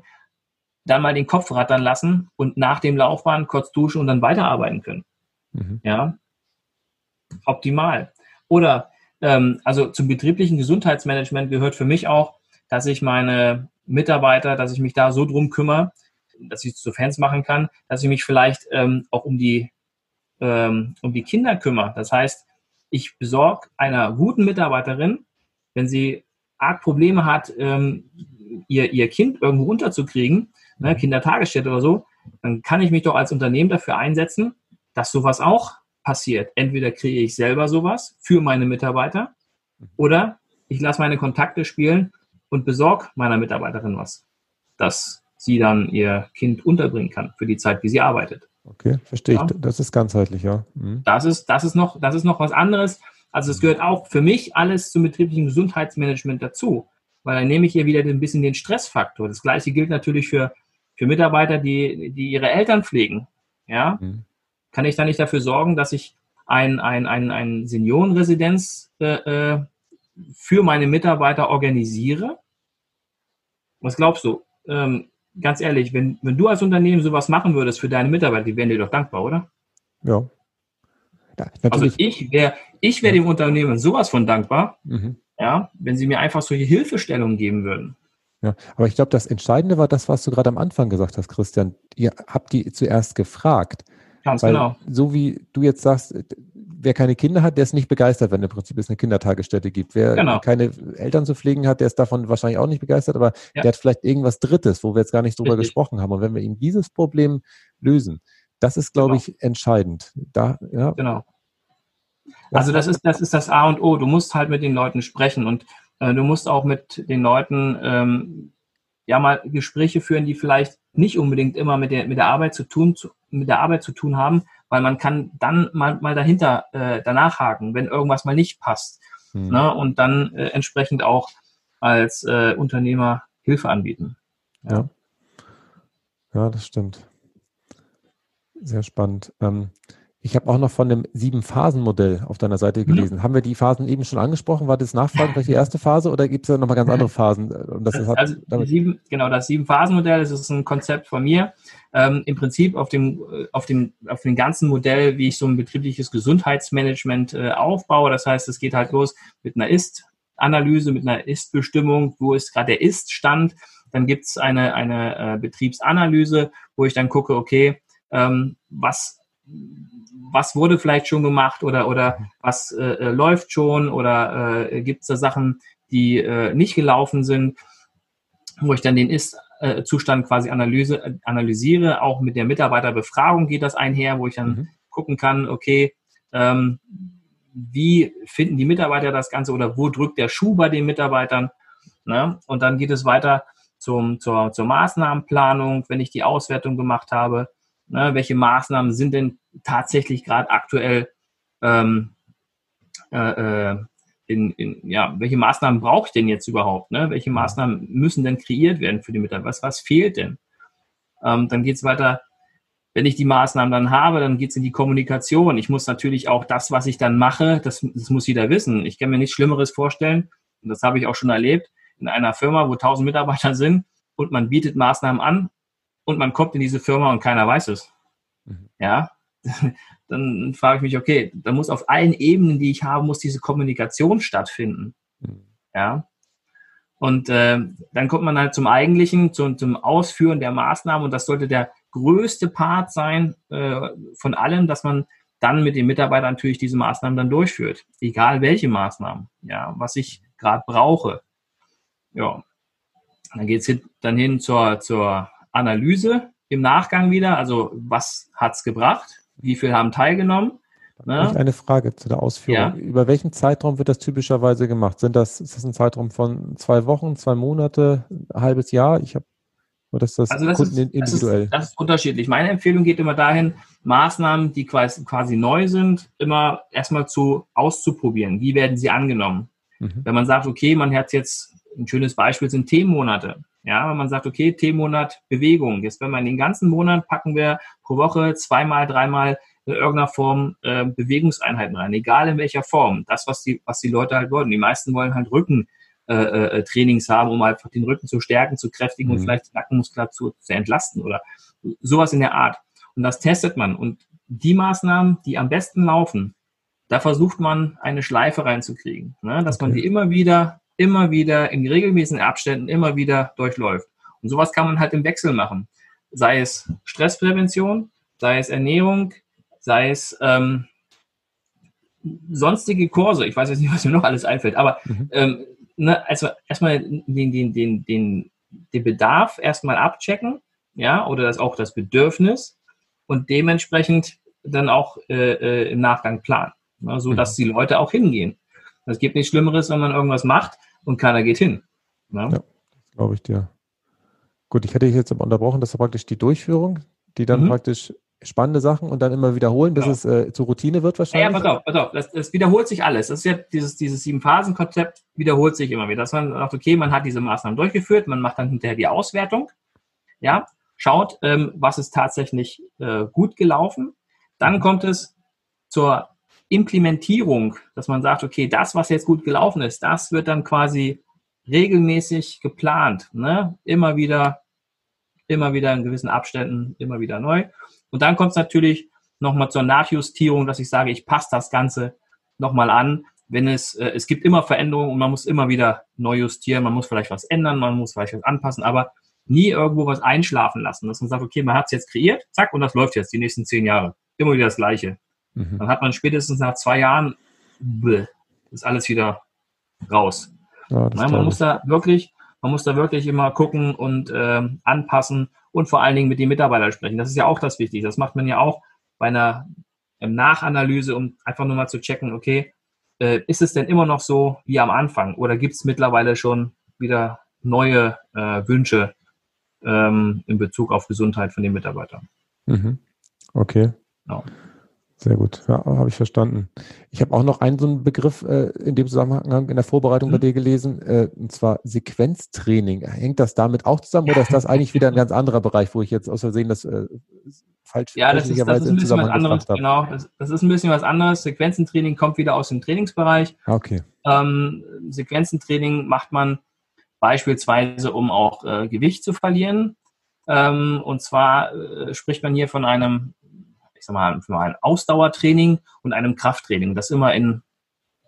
dann mal den Kopf rattern lassen und nach dem Laufbahn kurz duschen und dann weiterarbeiten können. Mhm. Ja, optimal. Oder ähm, also zum betrieblichen Gesundheitsmanagement gehört für mich auch, dass ich meine Mitarbeiter, dass ich mich da so drum kümmere, dass ich zu Fans machen kann, dass ich mich vielleicht ähm, auch um die ähm, um die Kinder kümmere. Das heißt, ich besorge einer guten Mitarbeiterin, wenn sie arg Probleme hat, ähm, ihr, ihr Kind irgendwo unterzukriegen, ne, Kindertagesstätte oder so, dann kann ich mich doch als Unternehmen dafür einsetzen, dass sowas auch passiert. Entweder kriege ich selber sowas für meine Mitarbeiter oder ich lasse meine Kontakte spielen und besorge meiner Mitarbeiterin was, dass sie dann ihr Kind unterbringen kann für die Zeit, wie sie arbeitet. Okay, verstehe ja. ich. Das ist ganzheitlich, ja. Mhm. Das, ist, das, ist noch, das ist noch was anderes. Also es gehört auch für mich alles zum betrieblichen Gesundheitsmanagement dazu, weil dann nehme ich hier wieder ein bisschen den Stressfaktor. Das gleiche gilt natürlich für für Mitarbeiter, die, die ihre Eltern pflegen, ja, mhm. kann ich da nicht dafür sorgen, dass ich ein, ein, ein, ein Seniorenresidenz äh, äh, für meine Mitarbeiter organisiere? Was glaubst du? Ähm, ganz ehrlich, wenn, wenn du als Unternehmen sowas machen würdest für deine Mitarbeiter, die wären dir doch dankbar, oder? Ja. ja also ich wäre ich wär ja. dem Unternehmen sowas von dankbar, mhm. ja, wenn sie mir einfach solche Hilfestellungen geben würden. Ja, aber ich glaube, das Entscheidende war das, was du gerade am Anfang gesagt hast, Christian. Ihr habt die zuerst gefragt. Ganz Weil, genau. So wie du jetzt sagst, wer keine Kinder hat, der ist nicht begeistert, wenn im Prinzip es eine Kindertagesstätte gibt. Wer genau. keine Eltern zu pflegen hat, der ist davon wahrscheinlich auch nicht begeistert, aber ja. der hat vielleicht irgendwas Drittes, wo wir jetzt gar nicht drüber Richtig. gesprochen haben. Und wenn wir ihm dieses Problem lösen, das ist, glaube genau. ich, entscheidend. Da, ja. Genau. Also das ist, das ist das A und O. Du musst halt mit den Leuten sprechen und äh, du musst auch mit den Leuten ähm, ja mal Gespräche führen, die vielleicht nicht unbedingt immer mit der, mit der Arbeit zu tun, zu, mit der Arbeit zu tun haben, weil man kann dann mal, mal dahinter äh, danach haken, wenn irgendwas mal nicht passt. Hm. Ne? Und dann äh, entsprechend auch als äh, Unternehmer Hilfe anbieten. Ja. ja. ja. das stimmt. Sehr spannend. Ähm, ich habe auch noch von dem Sieben-Phasen-Modell auf deiner Seite mhm. gelesen. Mhm. Haben wir die Phasen eben schon angesprochen? War das Nachfragen vielleicht die erste Phase oder gibt es da nochmal ganz andere Phasen? Das also sieben, genau, das Sieben-Phasen-Modell, das ist ein Konzept von mir. Ähm, Im Prinzip auf dem, auf, dem, auf dem ganzen Modell, wie ich so ein betriebliches Gesundheitsmanagement äh, aufbaue. Das heißt, es geht halt los mit einer Ist-Analyse, mit einer Ist-Bestimmung, wo ist gerade der Ist-Stand. Dann gibt es eine, eine äh, Betriebsanalyse, wo ich dann gucke, okay, ähm, was was wurde vielleicht schon gemacht oder, oder was äh, äh läuft schon oder äh, gibt es da Sachen, die äh, nicht gelaufen sind, wo ich dann den Ist-Zustand quasi analyse, analysiere. Auch mit der Mitarbeiterbefragung geht das einher, wo ich dann mhm. gucken kann, okay, ähm, wie finden die Mitarbeiter das Ganze oder wo drückt der Schuh bei den Mitarbeitern? Ne? Und dann geht es weiter zum, zur, zur Maßnahmenplanung, wenn ich die Auswertung gemacht habe. Ne? Welche Maßnahmen sind denn tatsächlich gerade aktuell ähm, äh, äh, in, in, ja, welche Maßnahmen brauche ich denn jetzt überhaupt? Ne? Welche Maßnahmen müssen denn kreiert werden für die Mitarbeiter? Was, was fehlt denn? Ähm, dann geht es weiter, wenn ich die Maßnahmen dann habe, dann geht es in die Kommunikation. Ich muss natürlich auch das, was ich dann mache, das, das muss jeder wissen. Ich kann mir nichts Schlimmeres vorstellen, und das habe ich auch schon erlebt, in einer Firma, wo 1000 Mitarbeiter sind und man bietet Maßnahmen an und man kommt in diese Firma und keiner weiß es. Mhm. Ja, dann frage ich mich, okay, dann muss auf allen Ebenen, die ich habe, muss diese Kommunikation stattfinden. Mhm. Ja. Und äh, dann kommt man halt zum Eigentlichen, zum, zum Ausführen der Maßnahmen und das sollte der größte Part sein äh, von allem, dass man dann mit den Mitarbeitern natürlich diese Maßnahmen dann durchführt. Egal welche Maßnahmen, ja, was ich gerade brauche. Ja. Dann geht es dann hin zur, zur Analyse im Nachgang wieder. Also was hat es gebracht? Wie viele haben teilgenommen. Ne? Eine Frage zu der Ausführung. Ja. Über welchen Zeitraum wird das typischerweise gemacht? Sind das, ist das ein Zeitraum von zwei Wochen, zwei Monate, ein halbes Jahr? Ich habe Oder ist das, also das Kunden ist, individuell? Das ist, das ist, unterschiedlich. Meine Empfehlung geht immer dahin, Maßnahmen, die quasi, quasi neu sind, immer erstmal zu auszuprobieren. Wie werden sie angenommen? Mhm. Wenn man sagt, okay, man hat jetzt ein schönes Beispiel sind Themenmonate. Ja, wenn man sagt, okay, Themenmonat Bewegung. Jetzt, wenn man den ganzen Monat packen wir pro Woche zweimal, dreimal in irgendeiner Form äh, Bewegungseinheiten rein, egal in welcher Form. Das, was die, was die Leute halt wollen. Die meisten wollen halt Rückentrainings äh, äh, haben, um einfach den Rücken zu stärken, zu kräftigen mhm. und vielleicht die Nackenmuskulatur zu entlasten oder sowas in der Art. Und das testet man. Und die Maßnahmen, die am besten laufen, da versucht man eine Schleife reinzukriegen, ne? dass okay. man die immer wieder immer wieder in regelmäßigen Abständen immer wieder durchläuft. Und sowas kann man halt im Wechsel machen. Sei es Stressprävention, sei es Ernährung, sei es ähm, sonstige Kurse. Ich weiß jetzt nicht, was mir noch alles einfällt, aber mhm. ähm, ne, also erstmal den, den, den, den, den Bedarf erstmal abchecken, ja, oder das auch das Bedürfnis und dementsprechend dann auch äh, äh, im Nachgang planen, ne, so dass mhm. die Leute auch hingehen. Es gibt nichts Schlimmeres, wenn man irgendwas macht, und keiner geht hin. Ne? Ja, glaube ich dir. Gut, ich hätte dich jetzt aber unterbrochen, das ist praktisch die Durchführung, die dann mhm. praktisch spannende Sachen und dann immer wiederholen, bis genau. es äh, zur Routine wird wahrscheinlich. Ja, pass auf, pass auf, das, das wiederholt sich alles. Das ist ja dieses, dieses Sieben-Phasen-Konzept wiederholt sich immer wieder. Dass man sagt, okay, man hat diese Maßnahmen durchgeführt, man macht dann hinterher die Auswertung, ja, schaut, ähm, was ist tatsächlich äh, gut gelaufen. Dann kommt es zur Implementierung, dass man sagt, okay, das, was jetzt gut gelaufen ist, das wird dann quasi regelmäßig geplant, ne? immer wieder, immer wieder in gewissen Abständen, immer wieder neu. Und dann kommt es natürlich nochmal zur Nachjustierung, dass ich sage, ich passe das Ganze nochmal an, wenn es, äh, es gibt immer Veränderungen und man muss immer wieder neu justieren, man muss vielleicht was ändern, man muss vielleicht was anpassen, aber nie irgendwo was einschlafen lassen, dass man sagt, okay, man hat es jetzt kreiert, zack, und das läuft jetzt die nächsten zehn Jahre. Immer wieder das Gleiche. Mhm. Dann hat man spätestens nach zwei Jahren, bleh, ist alles wieder raus. Ja, Nein, man muss da wirklich, man muss da wirklich immer gucken und äh, anpassen und vor allen Dingen mit den Mitarbeitern sprechen. Das ist ja auch das Wichtige. Das macht man ja auch bei einer ähm, Nachanalyse, um einfach nur mal zu checken, okay, äh, ist es denn immer noch so wie am Anfang oder gibt es mittlerweile schon wieder neue äh, Wünsche ähm, in Bezug auf Gesundheit von den Mitarbeitern? Mhm. Okay. Genau. Sehr gut, ja, habe ich verstanden. Ich habe auch noch einen so einen Begriff äh, in dem Zusammenhang in der Vorbereitung mhm. bei dir gelesen, äh, und zwar Sequenztraining. Hängt das damit auch zusammen oder ist das eigentlich wieder ein ganz anderer Bereich, wo ich jetzt aus Versehen das äh, falsch Ja, das ist, das ist ein bisschen was anderes, genau. Das, das, ist ein bisschen was anderes. Sequenzentraining kommt wieder aus dem Trainingsbereich. Ah, okay. Ähm, Sequenzentraining macht man beispielsweise, um auch äh, Gewicht zu verlieren. Ähm, und zwar äh, spricht man hier von einem mal, für ein Ausdauertraining und einem Krafttraining. Das immer in,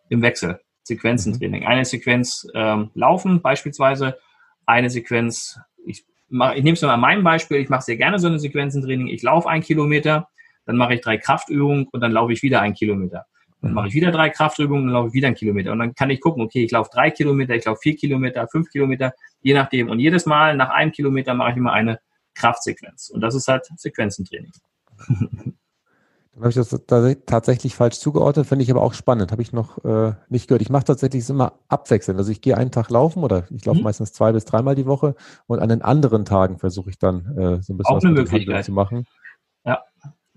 im Wechsel. Sequenzentraining. Eine Sequenz ähm, laufen beispielsweise, eine Sequenz, ich, mach, ich nehme es mal an meinem Beispiel, ich mache sehr gerne so eine Sequenzentraining, ich laufe ein Kilometer, dann mache ich drei Kraftübungen und dann laufe ich wieder ein Kilometer. Dann mache ich wieder drei Kraftübungen und laufe ich wieder ein Kilometer. Und dann kann ich gucken, okay, ich laufe drei Kilometer, ich laufe vier Kilometer, fünf Kilometer, je nachdem. Und jedes Mal nach einem Kilometer mache ich immer eine Kraftsequenz. Und das ist halt Sequenzentraining. Dann habe ich das tatsächlich falsch zugeordnet, finde ich aber auch spannend. Habe ich noch äh, nicht gehört. Ich mache tatsächlich immer abwechselnd. Also ich gehe einen Tag laufen oder ich laufe mhm. meistens zwei bis dreimal die Woche und an den anderen Tagen versuche ich dann äh, so ein bisschen auch was eine Möglichkeit. zu machen. Ja,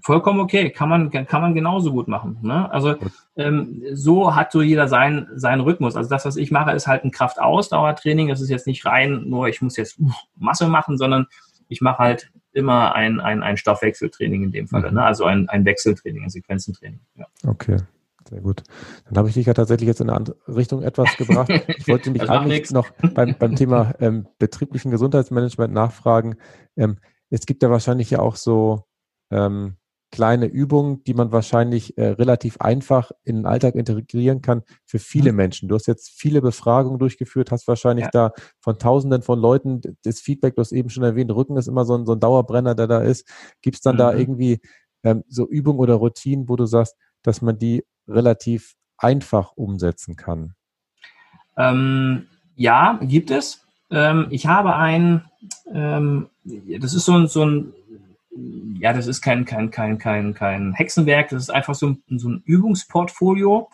vollkommen okay. Kann man, kann man genauso gut machen. Ne? Also ähm, so hat so jeder seinen, seinen Rhythmus. Also das, was ich mache, ist halt ein Kraftausdauertraining. Das ist jetzt nicht rein, nur ich muss jetzt uh, Masse machen, sondern ich mache halt immer ein, ein, ein Stoffwechseltraining in dem Fall, mhm. ne? also ein, ein Wechseltraining, ein Sequenzentraining. Ja. Okay. Sehr gut. Dann habe ich dich ja tatsächlich jetzt in eine andere Richtung etwas gebracht. Ich wollte mich eigentlich noch beim, beim Thema ähm, betrieblichen Gesundheitsmanagement nachfragen. Ähm, es gibt ja wahrscheinlich ja auch so ähm, kleine Übungen, die man wahrscheinlich äh, relativ einfach in den Alltag integrieren kann für viele mhm. Menschen. Du hast jetzt viele Befragungen durchgeführt, hast wahrscheinlich ja. da von Tausenden von Leuten das Feedback, du hast eben schon erwähnt, Rücken ist immer so ein, so ein Dauerbrenner, der da ist. Gibt es dann mhm. da irgendwie ähm, so Übungen oder Routinen, wo du sagst, dass man die relativ einfach umsetzen kann? Ähm, ja, gibt es. Ähm, ich habe ein, ähm, das ist so ein, so ein ja, das ist kein, kein, kein, kein, kein Hexenwerk, das ist einfach so ein, so ein Übungsportfolio.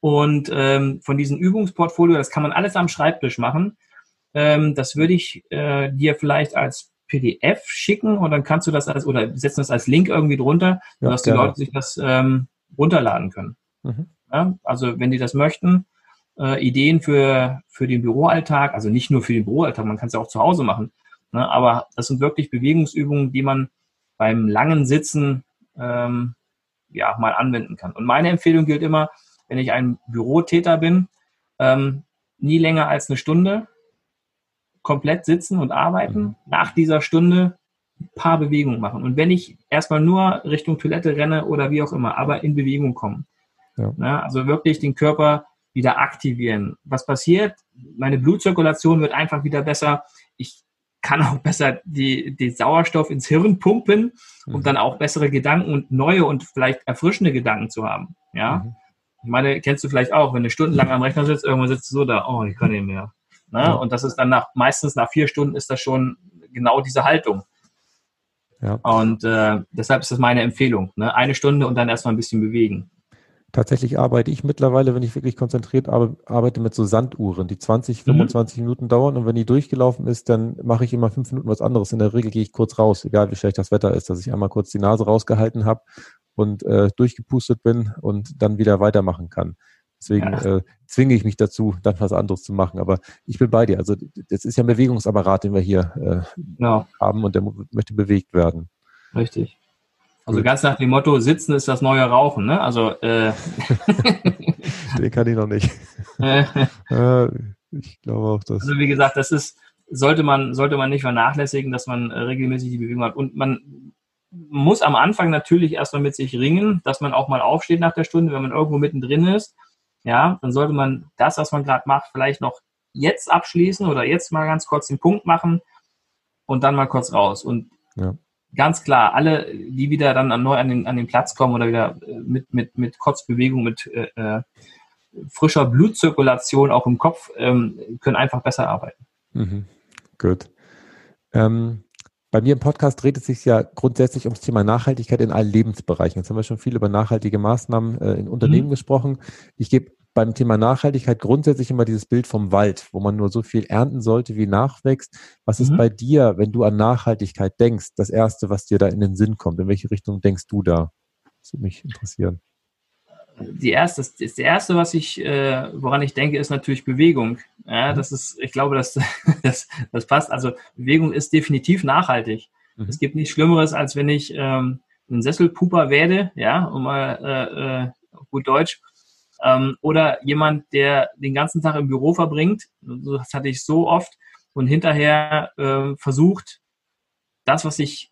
Und ähm, von diesem Übungsportfolio, das kann man alles am Schreibtisch machen. Ähm, das würde ich äh, dir vielleicht als PDF schicken und dann kannst du das als oder setzen das als Link irgendwie drunter, ja, dass die Leute sich das ähm, runterladen können. Mhm. Ja, also wenn die das möchten, äh, Ideen für, für den Büroalltag, also nicht nur für den Büroalltag, man kann es ja auch zu Hause machen. Ne? Aber das sind wirklich Bewegungsübungen, die man beim langen Sitzen ähm, ja mal anwenden kann. Und meine Empfehlung gilt immer, wenn ich ein Bürotäter bin, ähm, nie länger als eine Stunde komplett sitzen und arbeiten. Mhm. Nach dieser Stunde ein paar Bewegungen machen. Und wenn ich erstmal nur Richtung Toilette renne oder wie auch immer, aber in Bewegung kommen. Ja. Na, also wirklich den Körper wieder aktivieren. Was passiert? Meine Blutzirkulation wird einfach wieder besser. Ich kann auch besser die, die Sauerstoff ins Hirn pumpen, um mhm. dann auch bessere Gedanken und neue und vielleicht erfrischende Gedanken zu haben. Ja. Mhm. Ich meine, kennst du vielleicht auch, wenn du stundenlang am Rechner sitzt, irgendwann sitzt du so da, oh, ich kann nicht mehr. Ne? Ja. Und das ist dann nach, meistens nach vier Stunden ist das schon genau diese Haltung. Ja. Und äh, deshalb ist das meine Empfehlung. Ne? Eine Stunde und dann erstmal ein bisschen bewegen. Tatsächlich arbeite ich mittlerweile, wenn ich wirklich konzentriert arbeite, mit so Sanduhren, die 20, 25 mhm. Minuten dauern. Und wenn die durchgelaufen ist, dann mache ich immer fünf Minuten was anderes. In der Regel gehe ich kurz raus, egal wie schlecht das Wetter ist, dass ich einmal kurz die Nase rausgehalten habe und äh, durchgepustet bin und dann wieder weitermachen kann. Deswegen ja. äh, zwinge ich mich dazu, dann was anderes zu machen. Aber ich bin bei dir. Also das ist ja ein Bewegungsapparat, den wir hier äh, ja. haben und der möchte bewegt werden. Richtig. Also ganz nach dem Motto, sitzen ist das neue Rauchen, ne? Also äh den kann ich noch nicht. äh, ich glaube auch das. Also wie gesagt, das ist, sollte man, sollte man nicht vernachlässigen, dass man äh, regelmäßig die Bewegung hat. Und man muss am Anfang natürlich erstmal mit sich ringen, dass man auch mal aufsteht nach der Stunde, wenn man irgendwo mittendrin ist. Ja, dann sollte man das, was man gerade macht, vielleicht noch jetzt abschließen oder jetzt mal ganz kurz den Punkt machen und dann mal kurz raus. Und ja ganz klar, alle, die wieder dann neu an den, an den Platz kommen oder wieder äh, mit, mit, mit Kurzbewegung, mit äh, äh, frischer Blutzirkulation auch im Kopf, ähm, können einfach besser arbeiten. Mhm. Gut. Ähm, bei mir im Podcast dreht es sich ja grundsätzlich ums Thema Nachhaltigkeit in allen Lebensbereichen. Jetzt haben wir schon viel über nachhaltige Maßnahmen äh, in Unternehmen mhm. gesprochen. Ich gebe beim Thema Nachhaltigkeit grundsätzlich immer dieses Bild vom Wald, wo man nur so viel ernten sollte, wie nachwächst. Was ist mhm. bei dir, wenn du an Nachhaltigkeit denkst, das Erste, was dir da in den Sinn kommt? In welche Richtung denkst du da? Das würde mich interessieren. Die erste, das, das erste, was ich, äh, woran ich denke, ist natürlich Bewegung. Ja, mhm. das ist, ich glaube, dass das, das passt. Also Bewegung ist definitiv nachhaltig. Mhm. Es gibt nichts Schlimmeres, als wenn ich ähm, ein Sesselpuper werde, ja, um mal äh, äh, gut Deutsch, ähm, oder jemand, der den ganzen Tag im Büro verbringt, das hatte ich so oft, und hinterher äh, versucht, das, was ich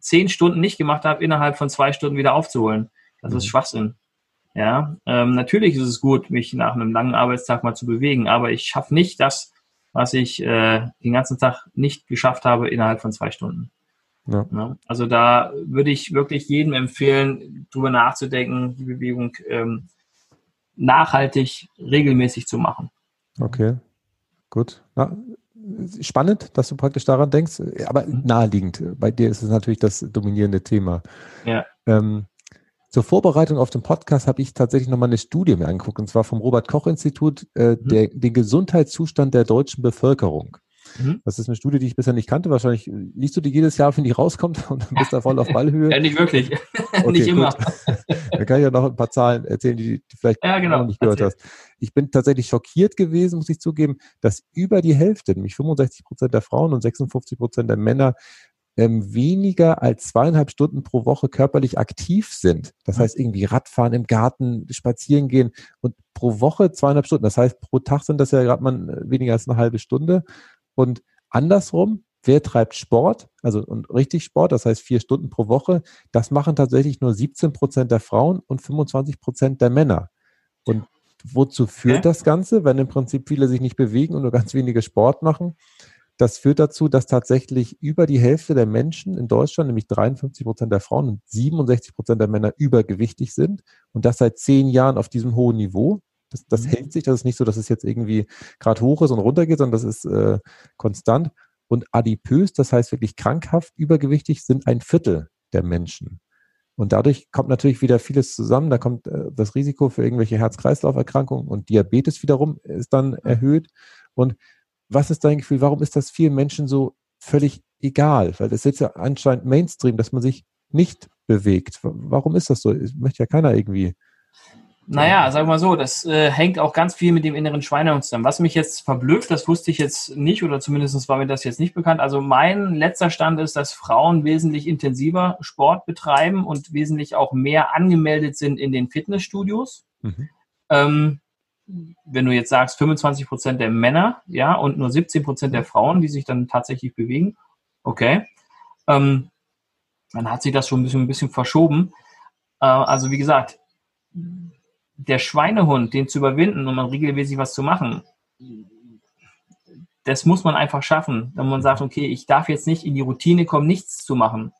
zehn Stunden nicht gemacht habe, innerhalb von zwei Stunden wieder aufzuholen. Das ist mhm. Schwachsinn. Ja, ähm, natürlich ist es gut, mich nach einem langen Arbeitstag mal zu bewegen, aber ich schaffe nicht das, was ich äh, den ganzen Tag nicht geschafft habe innerhalb von zwei Stunden. Ja. Ja, also da würde ich wirklich jedem empfehlen, drüber nachzudenken, die Bewegung ähm, nachhaltig, regelmäßig zu machen. Okay, gut. Na, spannend, dass du praktisch daran denkst, aber naheliegend. Bei dir ist es natürlich das dominierende Thema. Ja. Ähm, zur Vorbereitung auf den Podcast habe ich tatsächlich nochmal eine Studie mir angeguckt, und zwar vom Robert-Koch-Institut, äh, mhm. der, den Gesundheitszustand der deutschen Bevölkerung. Mhm. Das ist eine Studie, die ich bisher nicht kannte. Wahrscheinlich liest du die jedes Jahr, wenn die rauskommt und bist da voll auf Ballhöhe. ja, nicht wirklich. Okay, nicht immer. Dann kann ich ja noch ein paar Zahlen erzählen, die du vielleicht ja, genau. noch nicht gehört Erzähl. hast. Ich bin tatsächlich schockiert gewesen, muss ich zugeben, dass über die Hälfte, nämlich 65 Prozent der Frauen und 56 Prozent der Männer, ähm, weniger als zweieinhalb Stunden pro Woche körperlich aktiv sind. Das heißt, irgendwie Radfahren im Garten, spazieren gehen und pro Woche zweieinhalb Stunden. Das heißt, pro Tag sind das ja gerade mal äh, weniger als eine halbe Stunde. Und andersrum, wer treibt Sport? Also und richtig Sport, das heißt vier Stunden pro Woche. Das machen tatsächlich nur 17 Prozent der Frauen und 25 Prozent der Männer. Und wozu führt das Ganze, wenn im Prinzip viele sich nicht bewegen und nur ganz wenige Sport machen? Das führt dazu, dass tatsächlich über die Hälfte der Menschen in Deutschland, nämlich 53 Prozent der Frauen und 67 Prozent der Männer übergewichtig sind und das seit zehn Jahren auf diesem hohen Niveau. Das, das mhm. hält sich, das ist nicht so, dass es jetzt irgendwie gerade hoch ist und runter geht, sondern das ist äh, konstant. Und adipös, das heißt wirklich krankhaft, übergewichtig, sind ein Viertel der Menschen. Und dadurch kommt natürlich wieder vieles zusammen. Da kommt äh, das Risiko für irgendwelche Herz-Kreislauf-Erkrankungen und Diabetes wiederum ist dann erhöht. Und was ist dein Gefühl? Warum ist das vielen Menschen so völlig egal, weil das ist jetzt ja anscheinend Mainstream, dass man sich nicht bewegt. Warum ist das so? Es möchte ja keiner irgendwie. Naja, sag mal so, das äh, hängt auch ganz viel mit dem inneren Schweinehund zusammen. Was mich jetzt verblüfft, das wusste ich jetzt nicht oder zumindest war mir das jetzt nicht bekannt. Also mein letzter Stand ist, dass Frauen wesentlich intensiver Sport betreiben und wesentlich auch mehr angemeldet sind in den Fitnessstudios. Mhm. Ähm, wenn du jetzt sagst, 25 Prozent der Männer, ja, und nur 17 Prozent der Frauen, die sich dann tatsächlich bewegen, okay, ähm, dann hat sich das schon ein bisschen, ein bisschen verschoben. Äh, also wie gesagt, der Schweinehund, den zu überwinden und man regelmäßig was zu machen, das muss man einfach schaffen. Wenn man sagt, okay, ich darf jetzt nicht in die Routine kommen, nichts zu machen.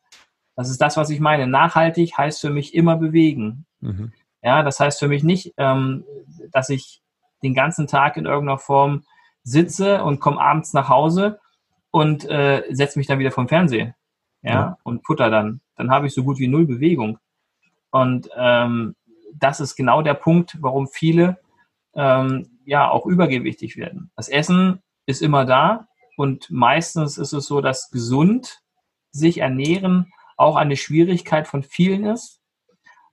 Das ist das, was ich meine. Nachhaltig heißt für mich immer bewegen. Mhm. Ja, das heißt für mich nicht, ähm, dass ich den ganzen Tag in irgendeiner Form sitze und komme abends nach Hause und äh, setze mich dann wieder vom Fernsehen. Ja, ja. und putter dann. Dann habe ich so gut wie null Bewegung. Und ähm, das ist genau der Punkt, warum viele ähm, ja auch übergewichtig werden. Das Essen ist immer da und meistens ist es so, dass gesund sich ernähren auch eine Schwierigkeit von vielen ist.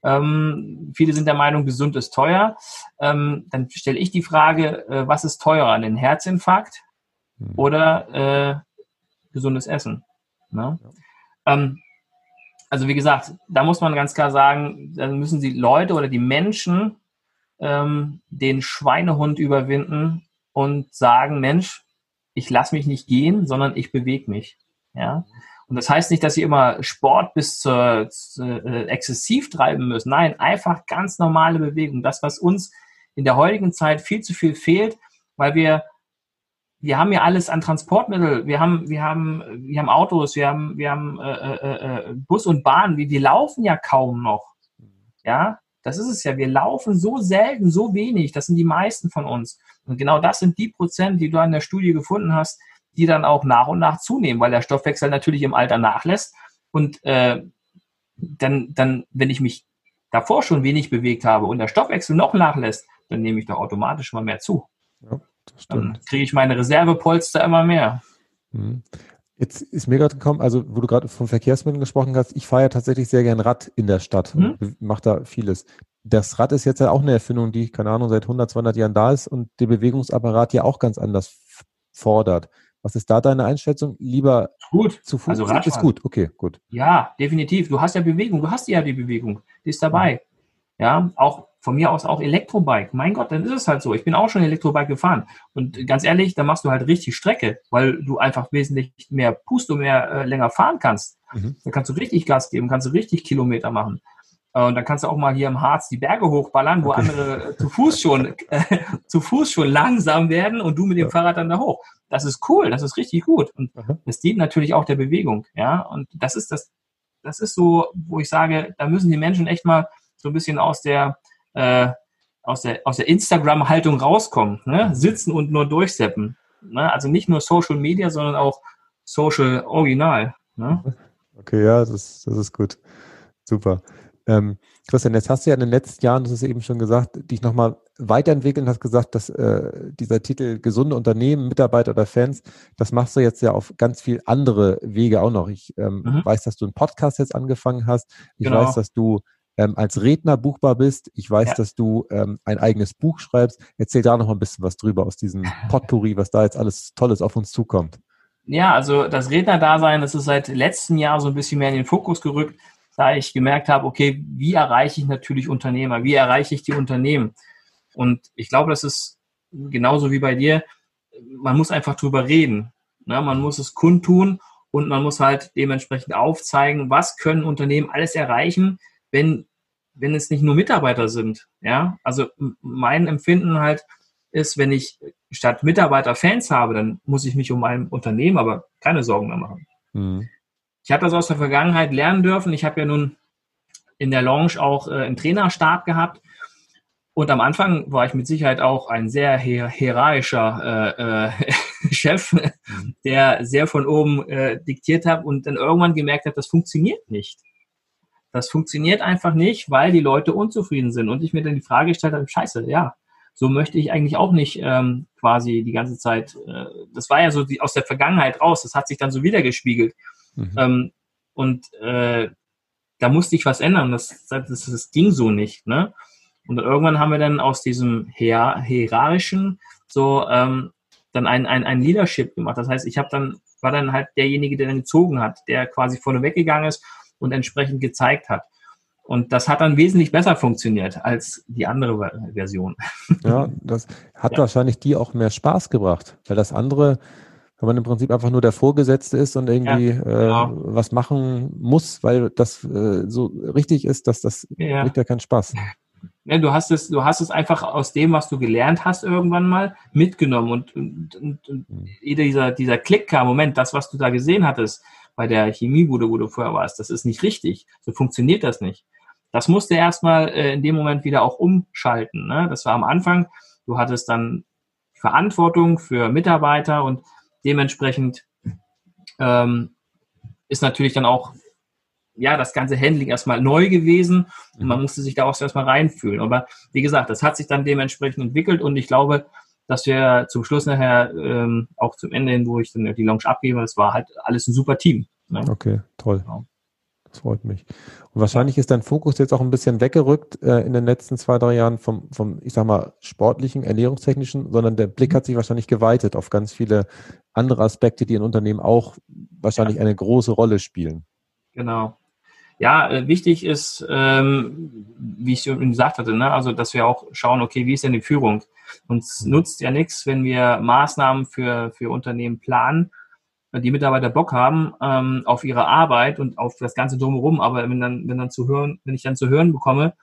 Ähm, viele sind der Meinung, gesund ist teuer. Ähm, dann stelle ich die Frage, äh, was ist teurer, ein Herzinfarkt hm. oder äh, gesundes Essen? Ne? Ja. Ähm, also wie gesagt, da muss man ganz klar sagen, dann müssen die Leute oder die Menschen ähm, den Schweinehund überwinden und sagen, Mensch, ich lasse mich nicht gehen, sondern ich bewege mich. Ja. Und das heißt nicht, dass sie immer Sport bis zur, zur äh, exzessiv treiben müssen. Nein, einfach ganz normale Bewegung. Das, was uns in der heutigen Zeit viel zu viel fehlt, weil wir wir haben ja alles an Transportmittel. Wir haben, wir haben, wir haben Autos, wir haben, wir haben äh, äh, äh, Bus und Bahn. Wir, wir laufen ja kaum noch. Ja, das ist es ja. Wir laufen so selten, so wenig. Das sind die meisten von uns. Und genau das sind die Prozent, die du in der Studie gefunden hast, die dann auch nach und nach zunehmen, weil der Stoffwechsel natürlich im Alter nachlässt. Und äh, dann, dann, wenn ich mich davor schon wenig bewegt habe und der Stoffwechsel noch nachlässt, dann nehme ich doch automatisch mal mehr zu. Ja. Dann kriege ich meine Reservepolster immer mehr. Mhm. Jetzt ist mir gerade gekommen, also wo du gerade vom Verkehrsmitteln gesprochen hast, ich fahre ja tatsächlich sehr gern Rad in der Stadt mhm. mache da vieles. Das Rad ist jetzt ja auch eine Erfindung, die, keine Ahnung, seit 100, 200 Jahren da ist und der Bewegungsapparat ja auch ganz anders fordert. Was ist da deine Einschätzung? Lieber gut. zu Fuß? Also Radfahren. ist gut, okay, gut. Ja, definitiv. Du hast ja Bewegung, du hast ja die Bewegung, die ist dabei. Ja, auch von mir aus auch Elektrobike. Mein Gott, dann ist es halt so. Ich bin auch schon Elektrobike gefahren. Und ganz ehrlich, da machst du halt richtig Strecke, weil du einfach wesentlich mehr pust und mehr äh, länger fahren kannst. Mhm. Dann kannst du richtig Gas geben, kannst du richtig Kilometer machen. Äh, und dann kannst du auch mal hier im Harz die Berge hochballern, wo okay. andere äh, zu Fuß schon äh, zu Fuß schon langsam werden und du mit dem ja. Fahrrad dann da hoch. Das ist cool, das ist richtig gut und mhm. das dient natürlich auch der Bewegung, ja. Und das ist das, das ist so, wo ich sage, da müssen die Menschen echt mal so ein bisschen aus der äh, aus der, aus der Instagram-Haltung rauskommen. Ne? Sitzen und nur durchseppen. Ne? Also nicht nur Social Media, sondern auch Social Original. Ne? Okay, ja, das, das ist gut. Super. Ähm, Christian, jetzt hast du ja in den letzten Jahren, das ist eben schon gesagt, dich nochmal weiterentwickelt und hast gesagt, dass äh, dieser Titel gesunde Unternehmen, Mitarbeiter oder Fans, das machst du jetzt ja auf ganz viel andere Wege auch noch. Ich ähm, mhm. weiß, dass du einen Podcast jetzt angefangen hast. Ich genau. weiß, dass du ähm, als Redner buchbar bist. Ich weiß, ja. dass du ähm, ein eigenes Buch schreibst. Erzähl da noch ein bisschen was drüber aus diesem Potpourri, was da jetzt alles Tolles auf uns zukommt. Ja, also das Rednerdasein, das ist seit letztem Jahr so ein bisschen mehr in den Fokus gerückt, da ich gemerkt habe, okay, wie erreiche ich natürlich Unternehmer, wie erreiche ich die Unternehmen? Und ich glaube, das ist genauso wie bei dir, man muss einfach drüber reden. Ne? Man muss es kundtun und man muss halt dementsprechend aufzeigen, was können Unternehmen alles erreichen, wenn, wenn es nicht nur Mitarbeiter sind. Ja, also mein Empfinden halt ist, wenn ich statt Mitarbeiter Fans habe, dann muss ich mich um mein Unternehmen aber keine Sorgen mehr machen. Mhm. Ich habe das aus der Vergangenheit lernen dürfen. Ich habe ja nun in der Lounge auch äh, einen Trainerstab gehabt. Und am Anfang war ich mit Sicherheit auch ein sehr hier hierarchischer äh, äh, Chef, mhm. der sehr von oben äh, diktiert hat und dann irgendwann gemerkt hat, das funktioniert nicht. Das funktioniert einfach nicht, weil die Leute unzufrieden sind. Und ich mir dann die Frage gestellt habe, scheiße, ja, so möchte ich eigentlich auch nicht ähm, quasi die ganze Zeit, äh, das war ja so die, aus der Vergangenheit raus, das hat sich dann so wiedergespiegelt. Mhm. Ähm, und äh, da musste ich was ändern, das, das, das ging so nicht. Ne? Und irgendwann haben wir dann aus diesem hier hierarchischen so ähm, dann ein, ein, ein Leadership gemacht. Das heißt, ich habe dann, war dann halt derjenige, der dann gezogen hat, der quasi vorne weggegangen ist und entsprechend gezeigt hat. Und das hat dann wesentlich besser funktioniert als die andere Version. Ja, das hat ja. wahrscheinlich die auch mehr Spaß gebracht, weil das andere, wenn man im Prinzip einfach nur der Vorgesetzte ist und irgendwie ja, genau. äh, was machen muss, weil das äh, so richtig ist, dass das ja. bringt ja keinen Spaß. Ja, du hast es, du hast es einfach aus dem, was du gelernt hast, irgendwann mal mitgenommen und, und, und, und mhm. dieser, dieser Klick kam, Moment, das, was du da gesehen hattest bei der Chemiebude, wo du vorher warst, das ist nicht richtig. So funktioniert das nicht. Das musste erstmal äh, in dem Moment wieder auch umschalten. Ne? Das war am Anfang, du hattest dann Verantwortung für Mitarbeiter und dementsprechend ähm, ist natürlich dann auch ja, das ganze Handling erstmal neu gewesen und man mhm. musste sich da auch erstmal reinfühlen. Aber wie gesagt, das hat sich dann dementsprechend entwickelt und ich glaube, dass wir zum Schluss nachher ähm, auch zum Ende hin, wo ich dann die Lounge abgebe, das war halt alles ein super Team. Ne? Okay, toll. Genau. Das freut mich. Und wahrscheinlich ist dein Fokus jetzt auch ein bisschen weggerückt äh, in den letzten zwei, drei Jahren vom, vom, ich sag mal, sportlichen, ernährungstechnischen, sondern der Blick mhm. hat sich wahrscheinlich geweitet auf ganz viele andere Aspekte, die in Unternehmen auch wahrscheinlich ja. eine große Rolle spielen. Genau. Ja, äh, wichtig ist, ähm, wie ich schon gesagt hatte, ne, also dass wir auch schauen, okay, wie ist denn die Führung? Uns nutzt ja nichts, wenn wir Maßnahmen für, für Unternehmen planen, die Mitarbeiter Bock haben ähm, auf ihre Arbeit und auf das Ganze drumherum, aber wenn dann, wenn dann zu hören, wenn ich dann zu hören bekomme,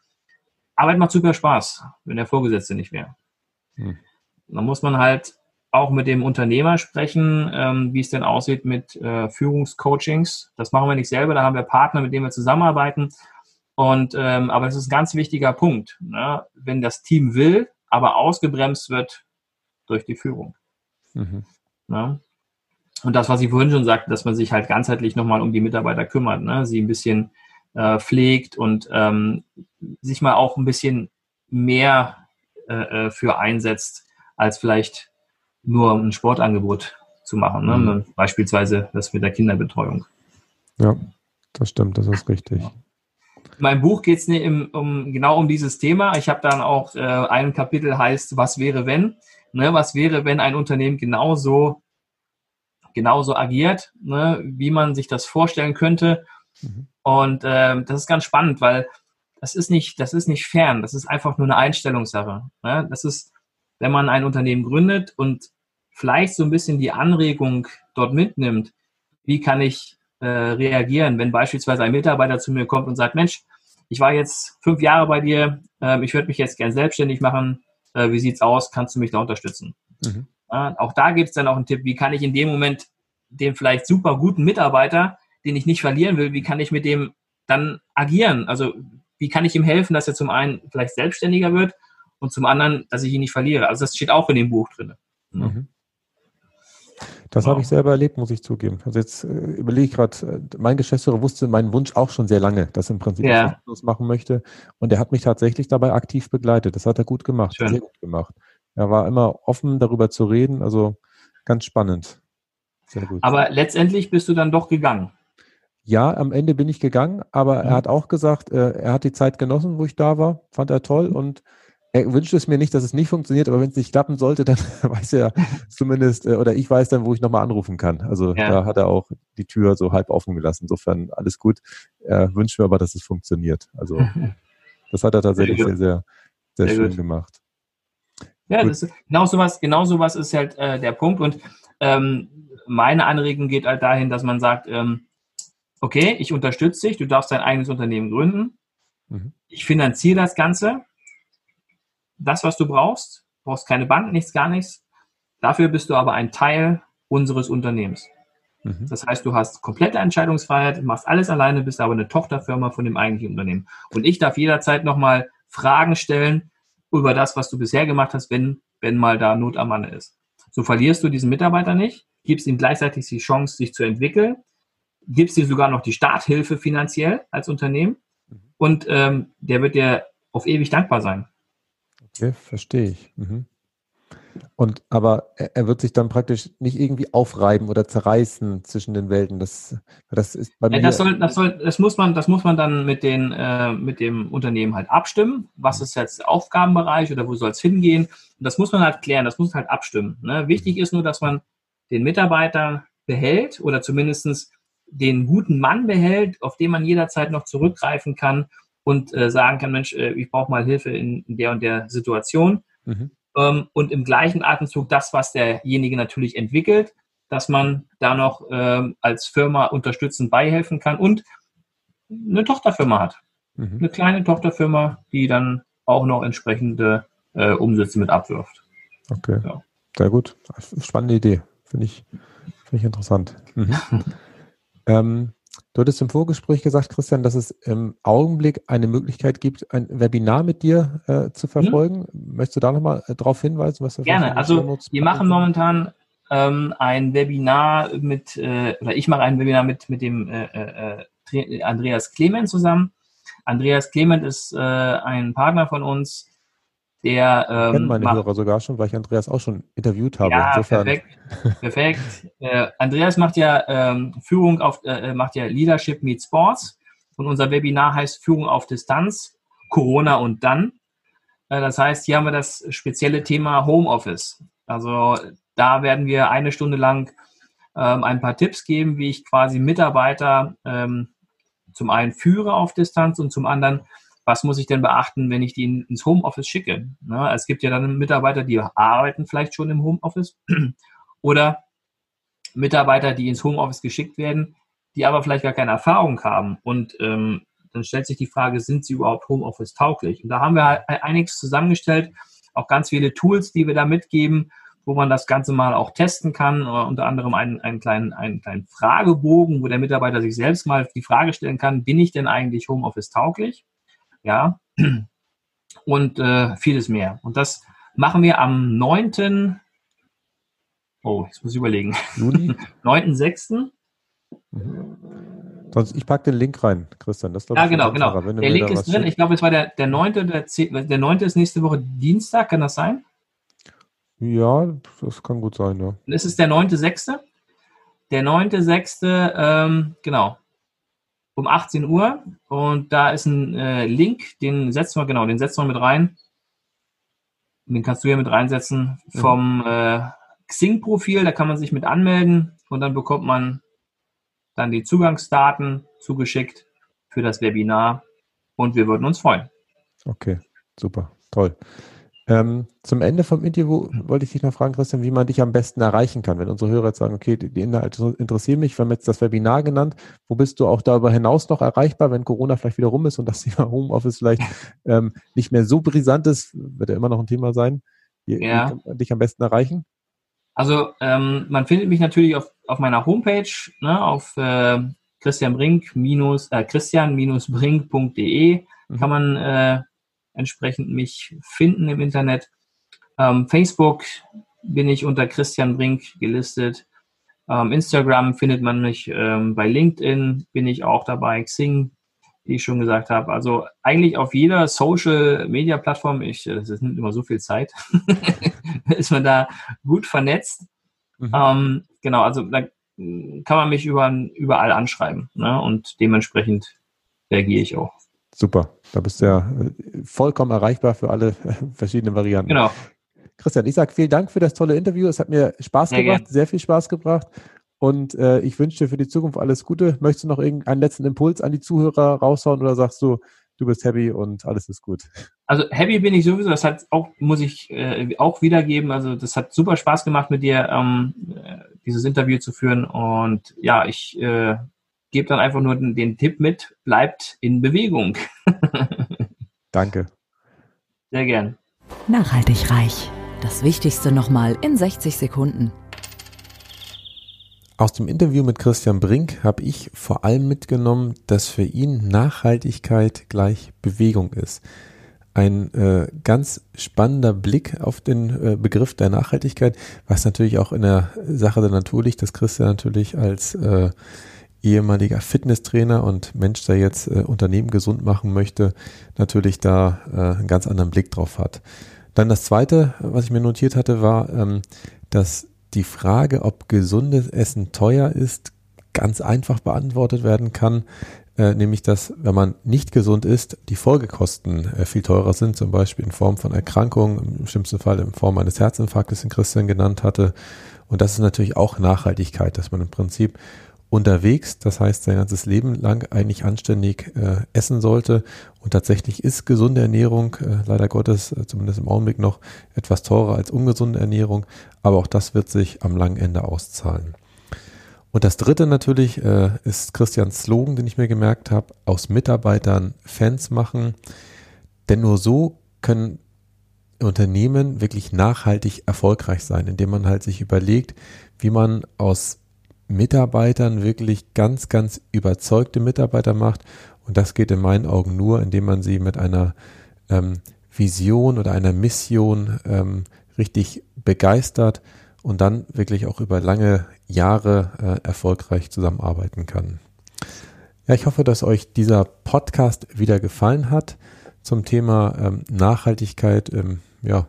Arbeit macht super Spaß, wenn der Vorgesetzte nicht wäre. Hm. Dann muss man halt auch mit dem Unternehmer sprechen, ähm, wie es denn aussieht mit äh, Führungscoachings. Das machen wir nicht selber, da haben wir Partner, mit denen wir zusammenarbeiten. Und ähm, aber das ist ein ganz wichtiger Punkt. Ne? Wenn das Team will, aber ausgebremst wird durch die Führung. Mhm. Ne? Und das, was ich vorhin schon sagte, dass man sich halt ganzheitlich nochmal um die Mitarbeiter kümmert, ne? sie ein bisschen äh, pflegt und ähm, sich mal auch ein bisschen mehr äh, äh für einsetzt, als vielleicht nur ein Sportangebot zu machen. Ne? Mhm. Beispielsweise das mit der Kinderbetreuung. Ja, das stimmt, das ist richtig. Ja. In meinem Buch geht es um, genau um dieses Thema. Ich habe dann auch äh, ein Kapitel heißt, was wäre wenn? Ne, was wäre, wenn ein Unternehmen genauso, genauso agiert, ne, wie man sich das vorstellen könnte? Mhm. Und äh, das ist ganz spannend, weil das ist nicht, das ist nicht fern, das ist einfach nur eine Einstellungssache. Ne? Das ist, wenn man ein Unternehmen gründet und vielleicht so ein bisschen die Anregung dort mitnimmt, wie kann ich äh, reagieren, wenn beispielsweise ein Mitarbeiter zu mir kommt und sagt, Mensch, ich war jetzt fünf Jahre bei dir, äh, ich würde mich jetzt gern selbstständig machen, äh, wie sieht's aus, kannst du mich da unterstützen? Mhm. auch da gibt es dann auch einen Tipp, wie kann ich in dem Moment den vielleicht super guten Mitarbeiter, den ich nicht verlieren will, wie kann ich mit dem dann agieren? Also wie kann ich ihm helfen, dass er zum einen vielleicht selbstständiger wird und zum anderen, dass ich ihn nicht verliere. Also das steht auch in dem Buch drin. Mhm. Das wow. habe ich selber erlebt, muss ich zugeben. Also jetzt äh, überlege ich gerade, äh, mein Geschäftsführer wusste meinen Wunsch auch schon sehr lange, dass er im Prinzip ja. was machen möchte. Und er hat mich tatsächlich dabei aktiv begleitet. Das hat er gut gemacht, Schön. sehr gut gemacht. Er war immer offen, darüber zu reden. Also ganz spannend. Sehr gut. Aber letztendlich bist du dann doch gegangen. Ja, am Ende bin ich gegangen, aber mhm. er hat auch gesagt, äh, er hat die Zeit genossen, wo ich da war, fand er toll und er wünscht es mir nicht, dass es nicht funktioniert, aber wenn es nicht klappen sollte, dann weiß er zumindest, äh, oder ich weiß dann, wo ich nochmal anrufen kann. Also ja. da hat er auch die Tür so halb offen gelassen. Insofern alles gut. Er wünscht mir aber, dass es funktioniert. Also das hat er tatsächlich sehr, sehr, sehr, sehr schön gut. gemacht. Ja, das ist, genau sowas, genau sowas ist halt äh, der Punkt. Und ähm, meine Anregung geht halt dahin, dass man sagt, ähm, okay, ich unterstütze dich, du darfst dein eigenes Unternehmen gründen. Mhm. Ich finanziere das Ganze das, was du brauchst. Du brauchst keine Bank, nichts, gar nichts. Dafür bist du aber ein Teil unseres Unternehmens. Mhm. Das heißt, du hast komplette Entscheidungsfreiheit, machst alles alleine, bist aber eine Tochterfirma von dem eigentlichen Unternehmen. Und ich darf jederzeit nochmal Fragen stellen über das, was du bisher gemacht hast, wenn, wenn mal da Not am Manne ist. So verlierst du diesen Mitarbeiter nicht, gibst ihm gleichzeitig die Chance, sich zu entwickeln, gibst ihm sogar noch die Starthilfe finanziell als Unternehmen mhm. und ähm, der wird dir auf ewig dankbar sein. Okay, verstehe ich. Mhm. Und aber er wird sich dann praktisch nicht irgendwie aufreiben oder zerreißen zwischen den Welten. Das, das ist bei mir. Das, soll, das, soll, das, muss man, das muss man dann mit, den, äh, mit dem Unternehmen halt abstimmen. Was mhm. ist jetzt der Aufgabenbereich oder wo soll es hingehen? Und das muss man halt klären, das muss halt abstimmen. Ne? Wichtig ist nur, dass man den Mitarbeiter behält oder zumindest den guten Mann behält, auf den man jederzeit noch zurückgreifen kann und äh, sagen kann, Mensch, äh, ich brauche mal Hilfe in, in, der und der Situation. Mhm ähm, und im gleichen Atemzug das, was derjenige natürlich entwickelt, dass man da noch ähm, als Firma unterstützend beihelfen kann und eine Tochterfirma hat. Mhm. Eine kleine Tochterfirma, die dann auch noch entsprechende äh, Umsätze mit abwirft. Okay. Ja. Sehr gut. Spannende Idee. Finde ich, find ich interessant. Mhm. ähm, Du hattest im Vorgespräch gesagt, Christian, dass es im Augenblick eine Möglichkeit gibt, ein Webinar mit dir äh, zu mhm. verfolgen. Mhm. Möchtest du da nochmal äh, darauf hinweisen? Was Gerne. Also wir machen momentan ähm, ein Webinar mit, äh, oder ich mache ein Webinar mit, mit dem äh, äh, äh Andreas Clement zusammen. Andreas Clement ist ein Partner von uns, der ähm, kennen meine macht, Hörer sogar schon, weil ich Andreas auch schon interviewt habe. Ja, Insofern. perfekt. perfekt. Äh, Andreas macht ja ähm, Führung auf, äh, äh, macht ja Leadership Meet Sports und unser Webinar heißt Führung auf Distanz, Corona und dann. Äh, das heißt, hier haben wir das spezielle Thema Homeoffice. Also da werden wir eine Stunde lang ähm, ein paar Tipps geben, wie ich quasi Mitarbeiter ähm, zum einen führe auf Distanz und zum anderen was muss ich denn beachten, wenn ich die ins Homeoffice schicke? Na, es gibt ja dann Mitarbeiter, die arbeiten vielleicht schon im Homeoffice oder Mitarbeiter, die ins Homeoffice geschickt werden, die aber vielleicht gar keine Erfahrung haben. Und ähm, dann stellt sich die Frage, sind sie überhaupt Homeoffice tauglich? Und da haben wir halt einiges zusammengestellt, auch ganz viele Tools, die wir da mitgeben, wo man das Ganze mal auch testen kann, uh, unter anderem einen, einen, kleinen, einen kleinen Fragebogen, wo der Mitarbeiter sich selbst mal die Frage stellen kann, bin ich denn eigentlich Homeoffice tauglich? Ja, und äh, vieles mehr. Und das machen wir am 9. Oh, jetzt muss ich überlegen. Juli? 9.6. Mhm. Sonst, ich packe den Link rein, Christian. Das ja, genau, genau. Der Link ist drin. Ich glaube, es war der, der 9. Der, 10, der 9. ist nächste Woche Dienstag, kann das sein? Ja, das kann gut sein, ja. Das ist der 9.6. Der 9.6., ähm, genau, um 18 Uhr und da ist ein äh, Link, den setzen wir, genau, den setzen wir mit rein. Den kannst du hier mit reinsetzen vom äh, Xing-Profil, da kann man sich mit anmelden und dann bekommt man dann die Zugangsdaten zugeschickt für das Webinar und wir würden uns freuen. Okay, super, toll. Ähm, zum Ende vom Interview wollte ich dich noch fragen, Christian, wie man dich am besten erreichen kann, wenn unsere Hörer jetzt sagen, okay, die Inhalte interessieren mich, wir haben jetzt das Webinar genannt. Wo bist du auch darüber hinaus noch erreichbar, wenn Corona vielleicht wieder rum ist und das Thema Homeoffice vielleicht ähm, nicht mehr so brisant ist, wird ja immer noch ein Thema sein. Wie, ja. kann man dich am besten erreichen? Also ähm, man findet mich natürlich auf, auf meiner Homepage, ne, auf äh, Christian Brink minus äh, christian-brink.de mhm. kann man äh, entsprechend mich finden im Internet. Ähm, Facebook bin ich unter Christian Brink gelistet. Ähm, Instagram findet man mich. Ähm, bei LinkedIn bin ich auch dabei. Xing, wie ich schon gesagt habe. Also eigentlich auf jeder Social Media Plattform, ich, äh, das nimmt immer so viel Zeit, ist man da gut vernetzt. Mhm. Ähm, genau, also da kann man mich über, überall anschreiben. Ne? Und dementsprechend reagiere ich auch. Super, da bist du ja äh, vollkommen erreichbar für alle verschiedenen Varianten. Genau. Christian, ich sage vielen Dank für das tolle Interview. Es hat mir Spaß sehr gemacht, gern. sehr viel Spaß gebracht. Und äh, ich wünsche dir für die Zukunft alles Gute. Möchtest du noch irgendeinen letzten Impuls an die Zuhörer raushauen oder sagst du, du bist happy und alles ist gut? Also happy bin ich sowieso. Das hat auch, muss ich äh, auch wiedergeben. Also das hat super Spaß gemacht mit dir, ähm, äh, dieses Interview zu führen. Und ja, ich äh, gebe dann einfach nur den, den Tipp mit, bleibt in Bewegung. Danke. Sehr gern. Nachhaltig reich. Das Wichtigste nochmal in 60 Sekunden. Aus dem Interview mit Christian Brink habe ich vor allem mitgenommen, dass für ihn Nachhaltigkeit gleich Bewegung ist. Ein äh, ganz spannender Blick auf den äh, Begriff der Nachhaltigkeit, was natürlich auch in der Sache der Natur liegt, dass Christian natürlich als äh, ehemaliger Fitnesstrainer und Mensch, der jetzt äh, Unternehmen gesund machen möchte, natürlich da äh, einen ganz anderen Blick drauf hat. Dann das Zweite, was ich mir notiert hatte, war, ähm, dass die Frage, ob gesundes Essen teuer ist, ganz einfach beantwortet werden kann, äh, nämlich dass, wenn man nicht gesund ist, die Folgekosten äh, viel teurer sind, zum Beispiel in Form von Erkrankungen, im schlimmsten Fall in Form eines Herzinfarktes, den Christian genannt hatte. Und das ist natürlich auch Nachhaltigkeit, dass man im Prinzip unterwegs, das heißt sein ganzes Leben lang eigentlich anständig äh, essen sollte. Und tatsächlich ist gesunde Ernährung äh, leider Gottes, äh, zumindest im Augenblick noch, etwas teurer als ungesunde Ernährung. Aber auch das wird sich am langen Ende auszahlen. Und das dritte natürlich äh, ist Christians Slogan, den ich mir gemerkt habe, aus Mitarbeitern Fans machen. Denn nur so können Unternehmen wirklich nachhaltig erfolgreich sein, indem man halt sich überlegt, wie man aus Mitarbeitern wirklich ganz, ganz überzeugte Mitarbeiter macht. Und das geht in meinen Augen nur, indem man sie mit einer ähm, Vision oder einer Mission ähm, richtig begeistert und dann wirklich auch über lange Jahre äh, erfolgreich zusammenarbeiten kann. Ja, ich hoffe, dass euch dieser Podcast wieder gefallen hat zum Thema ähm, Nachhaltigkeit im ja,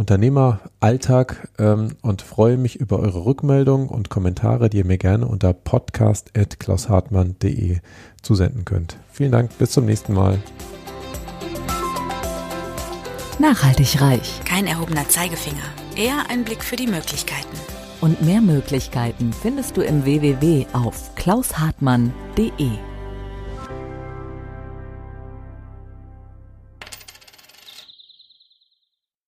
Unternehmeralltag ähm, und freue mich über eure Rückmeldungen und Kommentare, die ihr mir gerne unter podcast.klaushartmann.de zusenden könnt. Vielen Dank, bis zum nächsten Mal. Nachhaltig reich. Kein erhobener Zeigefinger, eher ein Blick für die Möglichkeiten. Und mehr Möglichkeiten findest du im www auf klaushartmann.de.